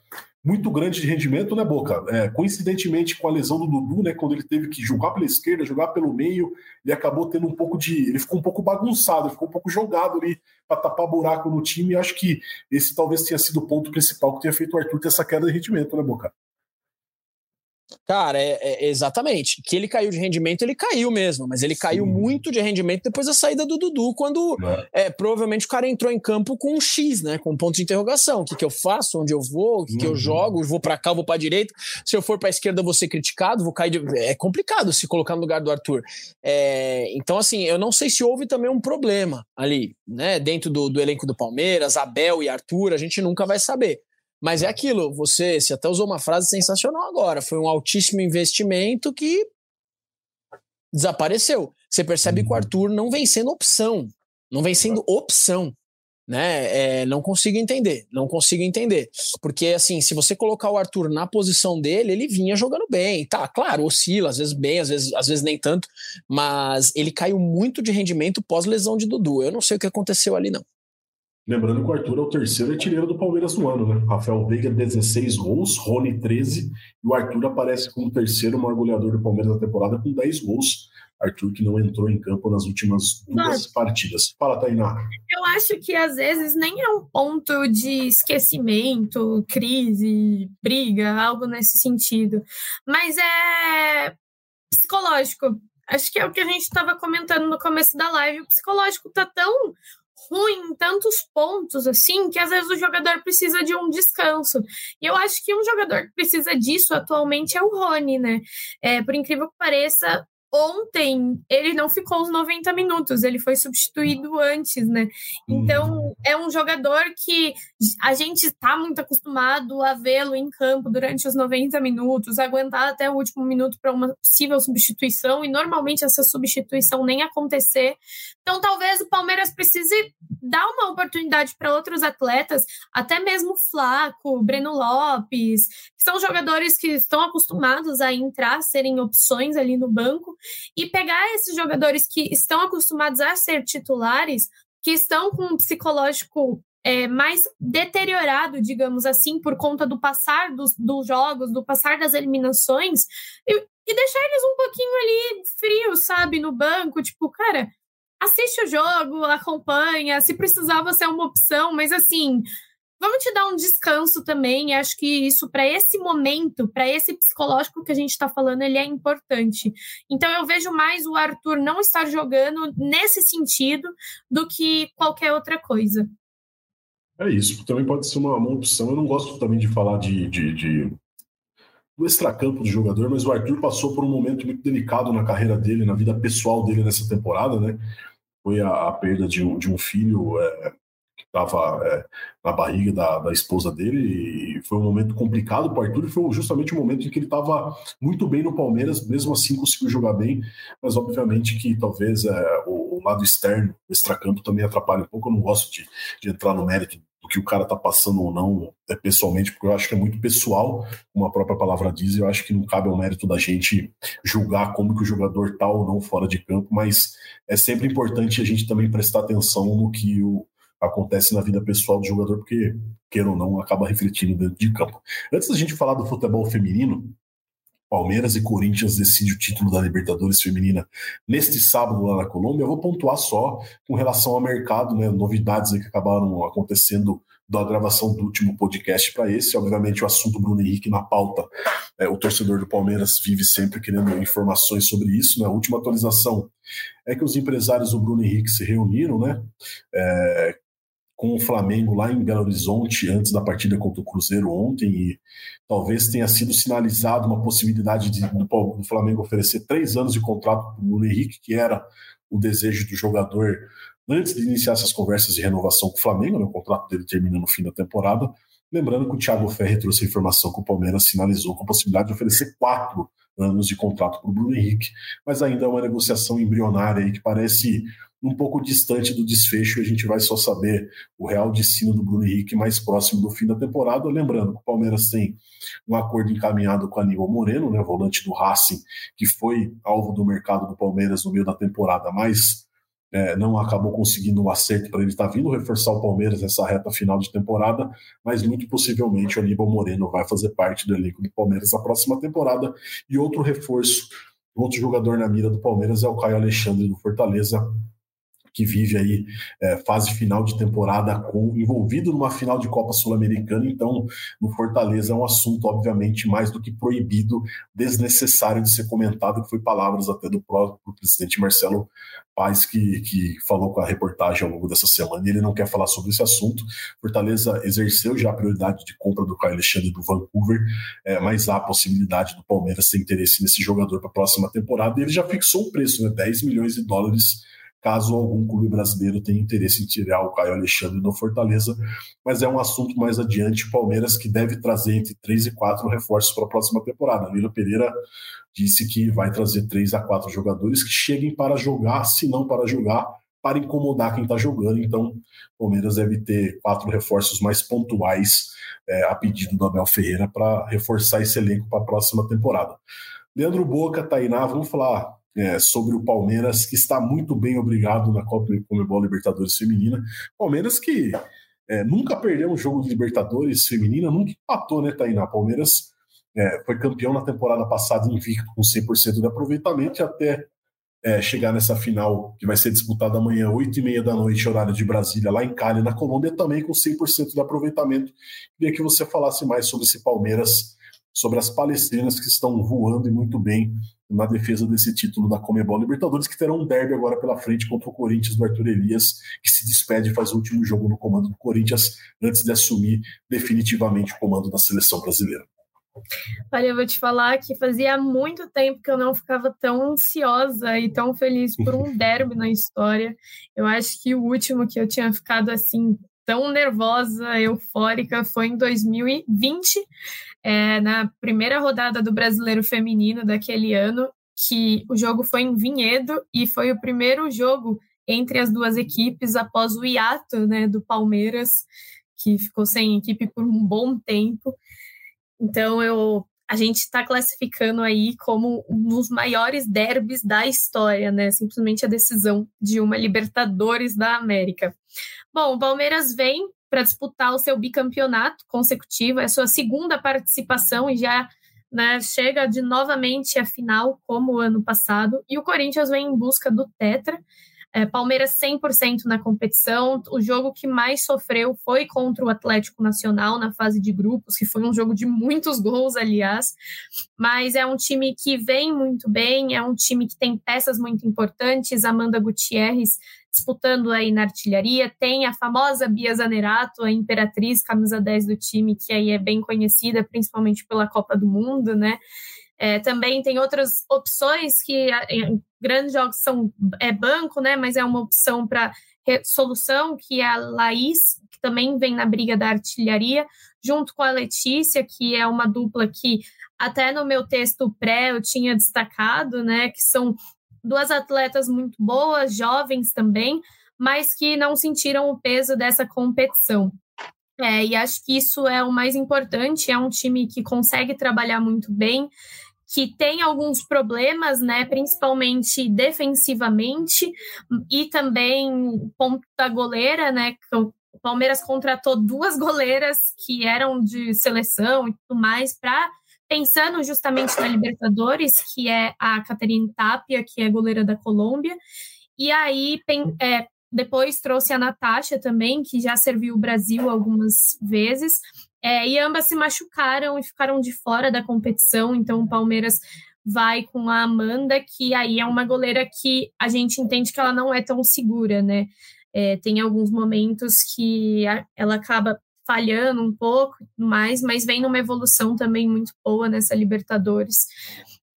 muito grande de rendimento, né, Boca? É, coincidentemente com a lesão do Dudu, né, quando ele teve que jogar pela esquerda, jogar pelo meio, ele acabou tendo um pouco de. Ele ficou um pouco bagunçado, ficou um pouco jogado ali para tapar buraco no time. E acho que esse talvez tenha sido o ponto principal que tenha feito o Arthur ter essa queda de rendimento, né, Boca? Cara, é, é, exatamente. Que ele caiu de rendimento, ele caiu mesmo, mas ele Sim. caiu muito de rendimento depois da saída do Dudu, quando é. é. provavelmente o cara entrou em campo com um X, né? Com um ponto de interrogação. O que, que eu faço? Onde eu vou? O que, uhum. que eu uhum. jogo? vou para cá, vou para direita. Se eu for para esquerda, vou ser criticado, vou cair. De... É complicado se colocar no lugar do Arthur. É, então, assim, eu não sei se houve também um problema ali, né? Dentro do, do elenco do Palmeiras, Abel e Arthur, a gente nunca vai saber. Mas é aquilo, você, você até usou uma frase sensacional agora. Foi um altíssimo investimento que desapareceu. Você percebe que o uhum. Arthur não vem sendo opção. Não vem sendo opção. Né? É, não consigo entender, não consigo entender. Porque, assim, se você colocar o Arthur na posição dele, ele vinha jogando bem. Tá, claro, oscila, às vezes bem, às vezes, às vezes nem tanto, mas ele caiu muito de rendimento pós-lesão de Dudu. Eu não sei o que aconteceu ali, não. Lembrando que o Arthur é o terceiro artilheiro do Palmeiras no ano, né? Rafael Veiga, 16 gols, Rony, 13, e o Arthur aparece como o terceiro maior goleador do Palmeiras da temporada com 10 gols. Arthur que não entrou em campo nas últimas duas partidas. Fala, Tainá. Eu acho que às vezes nem é um ponto de esquecimento, crise, briga, algo nesse sentido. Mas é psicológico. Acho que é o que a gente estava comentando no começo da live. O psicológico tá tão ruim em tantos pontos assim que às vezes o jogador precisa de um descanso. E eu acho que um jogador que precisa disso atualmente é o Rony, né? É, por incrível que pareça, ontem ele não ficou os 90 minutos, ele foi substituído antes, né? Então. É um jogador que a gente está muito acostumado a vê-lo em campo durante os 90 minutos, aguentar até o último minuto para uma possível substituição, e normalmente essa substituição nem acontecer. Então talvez o Palmeiras precise dar uma oportunidade para outros atletas, até mesmo Flaco, Breno Lopes, que são jogadores que estão acostumados a entrar, serem opções ali no banco, e pegar esses jogadores que estão acostumados a ser titulares, que estão com um psicológico é, mais deteriorado, digamos assim, por conta do passar dos, dos jogos, do passar das eliminações, e, e deixar eles um pouquinho ali frios, sabe, no banco, tipo, cara, assiste o jogo, acompanha, se precisar você é uma opção, mas assim, vamos te dar um descanso também. Acho que isso, para esse momento, para esse psicológico que a gente está falando, ele é importante. Então, eu vejo mais o Arthur não estar jogando nesse sentido do que qualquer outra coisa. É isso, também pode ser uma, uma opção. Eu não gosto também de falar de, de, de do extracampo do jogador, mas o Arthur passou por um momento muito delicado na carreira dele, na vida pessoal dele nessa temporada, né? Foi a, a perda de um, de um filho é, estava é, na barriga da, da, esposa dele e foi um momento complicado para o Arthur foi justamente o momento em que ele estava muito bem no Palmeiras, mesmo assim conseguiu jogar bem, mas obviamente que talvez é, o, lado externo, o extracampo também atrapalha um pouco. Eu não gosto de, de entrar no mérito do que o cara tá passando ou não é, pessoalmente, porque eu acho que é muito pessoal, como a própria palavra diz, e eu acho que não cabe ao mérito da gente julgar como que o jogador tá ou não fora de campo, mas é sempre importante a gente também prestar atenção no que o, acontece na vida pessoal do jogador, porque, queira ou não, acaba refletindo dentro de campo. Antes da gente falar do futebol feminino, Palmeiras e Corinthians decidem o título da Libertadores Feminina neste sábado lá na Colômbia. Eu vou pontuar só com relação ao mercado, né, novidades que acabaram acontecendo da gravação do último podcast para esse. Obviamente, o assunto Bruno Henrique na pauta. É, o torcedor do Palmeiras vive sempre querendo informações sobre isso. Né? A última atualização é que os empresários do Bruno Henrique se reuniram, né? É, com o Flamengo lá em Belo Horizonte antes da partida contra o Cruzeiro ontem e talvez tenha sido sinalizado uma possibilidade de, do, Flamengo oferecer três anos de contrato para o Bruno Henrique, que era o desejo do jogador antes de iniciar essas conversas de renovação com o Flamengo, né, o contrato dele termina no fim da temporada. Lembrando que o Thiago Ferri trouxe a informação que o Palmeiras sinalizou com a possibilidade de oferecer quatro anos de contrato para o Bruno Henrique, mas ainda é uma negociação embrionária aí que parece um pouco distante do desfecho a gente vai só saber o real destino do Bruno Henrique mais próximo do fim da temporada. Lembrando que o Palmeiras tem um acordo encaminhado com Aníbal Moreno, né, volante do Racing, que foi alvo do mercado do Palmeiras no meio da temporada, mas é, não acabou conseguindo um acerto para ele estar vindo reforçar o Palmeiras nessa reta final de temporada, mas muito possivelmente o Aníbal Moreno vai fazer parte do elenco do Palmeiras na próxima temporada. E outro reforço, outro jogador na mira do Palmeiras é o Caio Alexandre do Fortaleza, que vive aí é, fase final de temporada com envolvido numa final de Copa Sul-Americana, então no Fortaleza é um assunto obviamente mais do que proibido, desnecessário de ser comentado, que foi palavras até do próprio presidente Marcelo Paz que, que falou com a reportagem ao longo dessa semana, ele não quer falar sobre esse assunto. Fortaleza exerceu já a prioridade de compra do Caio Alexandre do Vancouver, é, mas há a possibilidade do Palmeiras ter interesse nesse jogador para a próxima temporada, e ele já fixou um preço, né, 10 milhões de dólares caso algum clube brasileiro tenha interesse em tirar o Caio Alexandre do Fortaleza, mas é um assunto mais adiante. Palmeiras que deve trazer entre três e quatro reforços para a próxima temporada. Lila Pereira disse que vai trazer três a quatro jogadores que cheguem para jogar, se não para jogar, para incomodar quem está jogando. Então, Palmeiras deve ter quatro reforços mais pontuais é, a pedido do Abel Ferreira para reforçar esse elenco para a próxima temporada. Leandro Boca, Tainá, vamos falar é, sobre o Palmeiras, que está muito bem obrigado na Copa Comebol Libertadores Feminina. Palmeiras que é, nunca perdeu um jogo de Libertadores Feminina, nunca empatou, né, Tainá? Palmeiras é, foi campeão na temporada passada invicto com 100% de aproveitamento e até é, chegar nessa final que vai ser disputada amanhã, 8h30 da noite, horário de Brasília, lá em Cali, na Colômbia, também com 100% de aproveitamento. Queria que você falasse mais sobre esse Palmeiras, sobre as palestrinas que estão voando e muito bem na defesa desse título da Comebol Libertadores, que terá um derby agora pela frente contra o Corinthians do Arthur Elias, que se despede e faz o último jogo no comando do Corinthians antes de assumir definitivamente o comando da seleção brasileira. Olha, eu vou te falar que fazia muito tempo que eu não ficava tão ansiosa e tão feliz por um derby na história. Eu acho que o último que eu tinha ficado assim tão nervosa, eufórica, foi em 2020, é, na primeira rodada do Brasileiro Feminino daquele ano, que o jogo foi em Vinhedo e foi o primeiro jogo entre as duas equipes após o hiato né, do Palmeiras, que ficou sem equipe por um bom tempo. Então eu a gente está classificando aí como um dos maiores derbys da história, né? Simplesmente a decisão de uma Libertadores da América. Bom, o Palmeiras vem para disputar o seu bicampeonato consecutivo, é a sua segunda participação e já né, chega de novamente à final, como o ano passado, e o Corinthians vem em busca do Tetra. É, Palmeiras 100% na competição. O jogo que mais sofreu foi contra o Atlético Nacional na fase de grupos, que foi um jogo de muitos gols, aliás. Mas é um time que vem muito bem, é um time que tem peças muito importantes. Amanda Gutierrez disputando aí na artilharia. Tem a famosa Bia Zanerato, a imperatriz, camisa 10 do time, que aí é bem conhecida, principalmente pela Copa do Mundo, né? É, também tem outras opções que grandes jogos são é banco, né? Mas é uma opção para solução, que é a Laís, que também vem na briga da artilharia, junto com a Letícia, que é uma dupla que até no meu texto pré eu tinha destacado, né? Que são duas atletas muito boas, jovens também, mas que não sentiram o peso dessa competição. É, e acho que isso é o mais importante. É um time que consegue trabalhar muito bem, que tem alguns problemas, né, principalmente defensivamente, e também ponto da goleira, né, o Palmeiras contratou duas goleiras que eram de seleção e tudo mais para pensando justamente na Libertadores, que é a Caterine Tapia, que é goleira da Colômbia, e aí é, depois trouxe a Natasha também, que já serviu o Brasil algumas vezes. É, e ambas se machucaram e ficaram de fora da competição. Então o Palmeiras vai com a Amanda, que aí é uma goleira que a gente entende que ela não é tão segura, né? É, tem alguns momentos que ela acaba falhando um pouco mais, mas vem numa evolução também muito boa nessa Libertadores.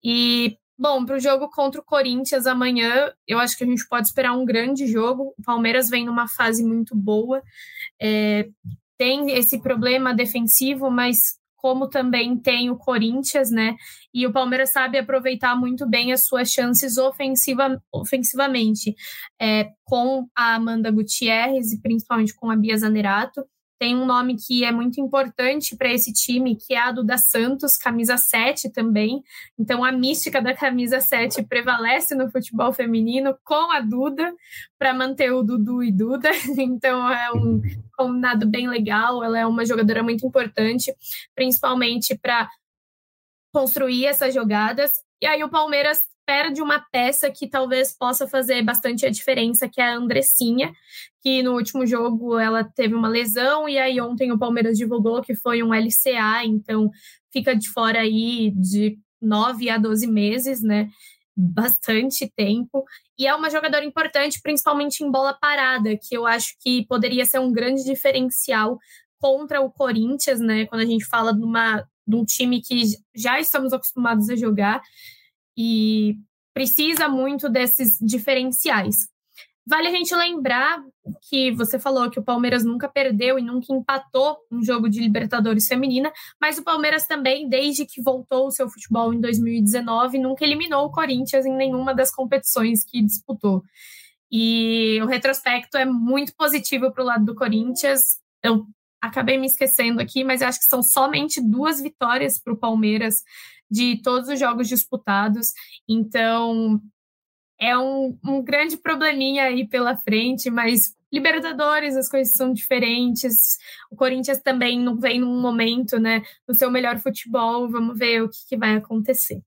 E Bom, para o jogo contra o Corinthians amanhã, eu acho que a gente pode esperar um grande jogo. O Palmeiras vem numa fase muito boa, é, tem esse problema defensivo, mas como também tem o Corinthians, né? E o Palmeiras sabe aproveitar muito bem as suas chances ofensiva, ofensivamente, é, com a Amanda Gutierrez e principalmente com a Bia Zanerato tem um nome que é muito importante para esse time, que é a Duda Santos, camisa 7 também. Então, a mística da camisa 7 prevalece no futebol feminino com a Duda, para manter o Dudu e Duda. Então, é um combinado bem legal. Ela é uma jogadora muito importante, principalmente para construir essas jogadas. E aí, o Palmeiras perde uma peça que talvez possa fazer bastante a diferença, que é a Andressinha, que no último jogo ela teve uma lesão e aí ontem o Palmeiras divulgou que foi um LCA, então fica de fora aí de 9 a 12 meses, né? Bastante tempo. E é uma jogadora importante, principalmente em bola parada, que eu acho que poderia ser um grande diferencial contra o Corinthians, né? Quando a gente fala de, uma, de um time que já estamos acostumados a jogar e precisa muito desses diferenciais. Vale a gente lembrar que você falou que o Palmeiras nunca perdeu e nunca empatou um jogo de Libertadores feminina, mas o Palmeiras também, desde que voltou o seu futebol em 2019, nunca eliminou o Corinthians em nenhuma das competições que disputou. E o retrospecto é muito positivo para o lado do Corinthians. Eu acabei me esquecendo aqui, mas acho que são somente duas vitórias para o Palmeiras de todos os jogos disputados. Então, é um, um grande probleminha aí pela frente, mas Libertadores, as coisas são diferentes. O Corinthians também não vem num momento, né, no seu melhor futebol. Vamos ver o que, que vai acontecer.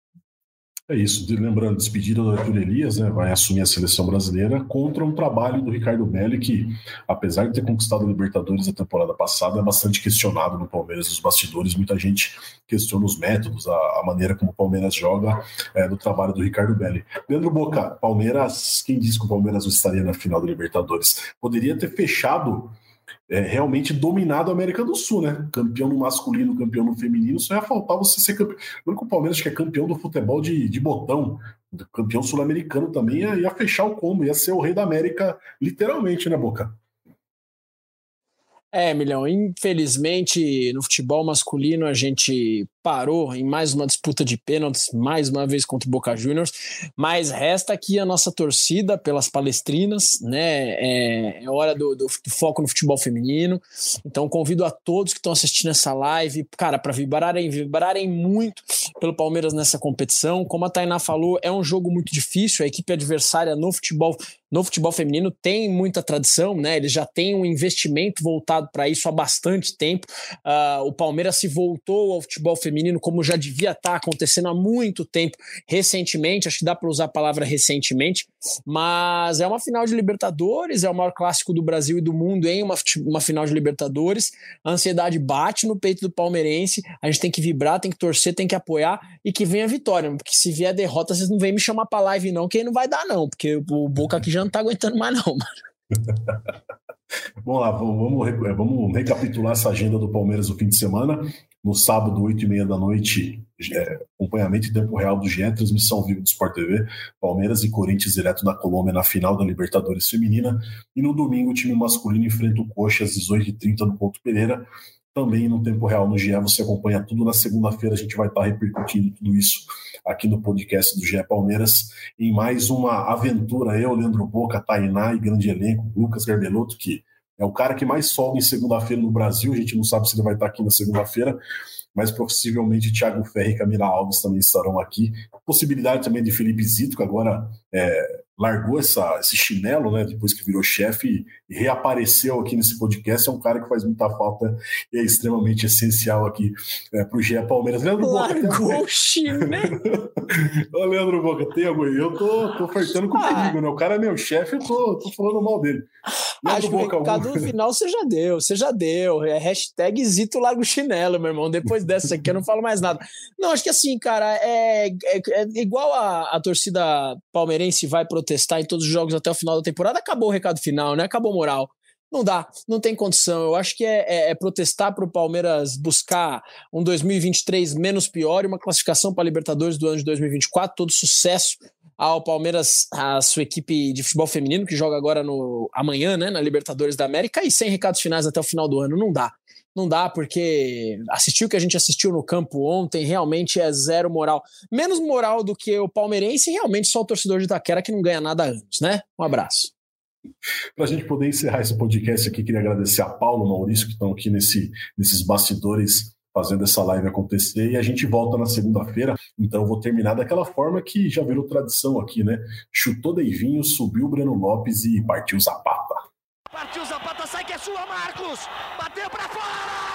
É isso, lembrando, despedida do Arthur Elias, né, vai assumir a seleção brasileira contra um trabalho do Ricardo Belli que, apesar de ter conquistado a Libertadores a temporada passada, é bastante questionado no Palmeiras, nos bastidores, muita gente questiona os métodos, a, a maneira como o Palmeiras joga é, no trabalho do Ricardo Belli. Leandro Boca, Palmeiras, quem disse que o Palmeiras não estaria na final da Libertadores? Poderia ter fechado é, realmente dominado a América do Sul, né? Campeão no masculino, campeão no feminino, só ia faltar você ser campeão. O único Palmeiras que é campeão do futebol de, de botão, campeão sul-americano também, ia, ia fechar o combo, ia ser o rei da América, literalmente, né, Boca? É, Milhão, infelizmente no futebol masculino a gente parou em mais uma disputa de pênaltis, mais uma vez contra o Boca Juniors, mas resta aqui a nossa torcida pelas palestrinas, né? É, é hora do, do, do, foco no futebol feminino. Então convido a todos que estão assistindo essa live, cara, para vibrarem, vibrarem muito pelo Palmeiras nessa competição. Como a Tainá falou, é um jogo muito difícil, a equipe adversária no futebol no futebol feminino tem muita tradição, né? Eles já têm um investimento voltado para isso há bastante tempo. Uh, o Palmeiras se voltou ao futebol feminino feminino, como já devia estar tá acontecendo há muito tempo, recentemente, acho que dá para usar a palavra recentemente, mas é uma final de Libertadores, é o maior clássico do Brasil e do mundo em uma, uma final de Libertadores. A ansiedade bate no peito do palmeirense, a gente tem que vibrar, tem que torcer, tem que apoiar e que venha a vitória, porque se vier derrota, vocês não vêm me chamar para live não, que aí não vai dar não, porque o Boca aqui já não tá aguentando mais não, mano. Vamos lá, vamos, vamos recapitular essa agenda do Palmeiras no fim de semana. No sábado, 8 e meia da noite, é, acompanhamento em tempo real do GE, transmissão viva do Sport TV, Palmeiras e Corinthians direto da Colômbia na final da Libertadores Feminina. E no domingo, o time masculino enfrenta o Coxa às 18h30 no Ponto Pereira. Também no tempo real no GE. Você acompanha tudo na segunda-feira. A gente vai estar repercutindo tudo isso aqui no podcast do GE Palmeiras em mais uma aventura. Eu, Leandro Boca, Tainá e grande elenco, Lucas Garbelotto, que é o cara que mais folga em segunda-feira no Brasil. A gente não sabe se ele vai estar aqui na segunda-feira, mas possivelmente Thiago Ferri e Camila Alves também estarão aqui. Possibilidade também de Felipe Zito, que agora é, largou essa, esse chinelo, né, depois que virou chefe e reapareceu aqui nesse podcast. É um cara que faz muita falta e é extremamente essencial aqui é, para o GE Palmeiras. Leandro largou Boca, o chinelo. Ô, Leandro Boca, tem algum Eu tô, tô flertando com ah. perigo, né? O cara é meu chefe, eu tô, tô falando mal dele. Leandro Acho Boca, que o recado algum... final você já deu, você já deu. É hashtag Zito larga o chinelo, meu irmão. Depois dessa aqui eu não falo mais nada. Não, acho que assim, cara, é, é, é igual a, a torcida palmeirense vai protestar em todos os jogos até o final da temporada, acabou o recado final, né? Acabou moral. Não dá, não tem condição. Eu acho que é, é, é protestar para o Palmeiras buscar um 2023 menos pior e uma classificação para a Libertadores do ano de 2024. Todo sucesso ao Palmeiras, a sua equipe de futebol feminino, que joga agora no amanhã, né, na Libertadores da América, e sem recados finais até o final do ano. Não dá. Não dá, porque assistir o que a gente assistiu no campo ontem realmente é zero moral. Menos moral do que o palmeirense realmente só o torcedor de Itaquera que não ganha nada antes, né? Um abraço. Para a gente poder encerrar esse podcast aqui, queria agradecer a Paulo, Maurício, que estão aqui nesse, nesses bastidores fazendo essa live acontecer e a gente volta na segunda-feira. Então vou terminar daquela forma que já virou tradição aqui, né? Chutou Deivinho, subiu o Breno Lopes e partiu Zapata. Partiu Zapata, sai que é sua, Marcos! Bateu para fora!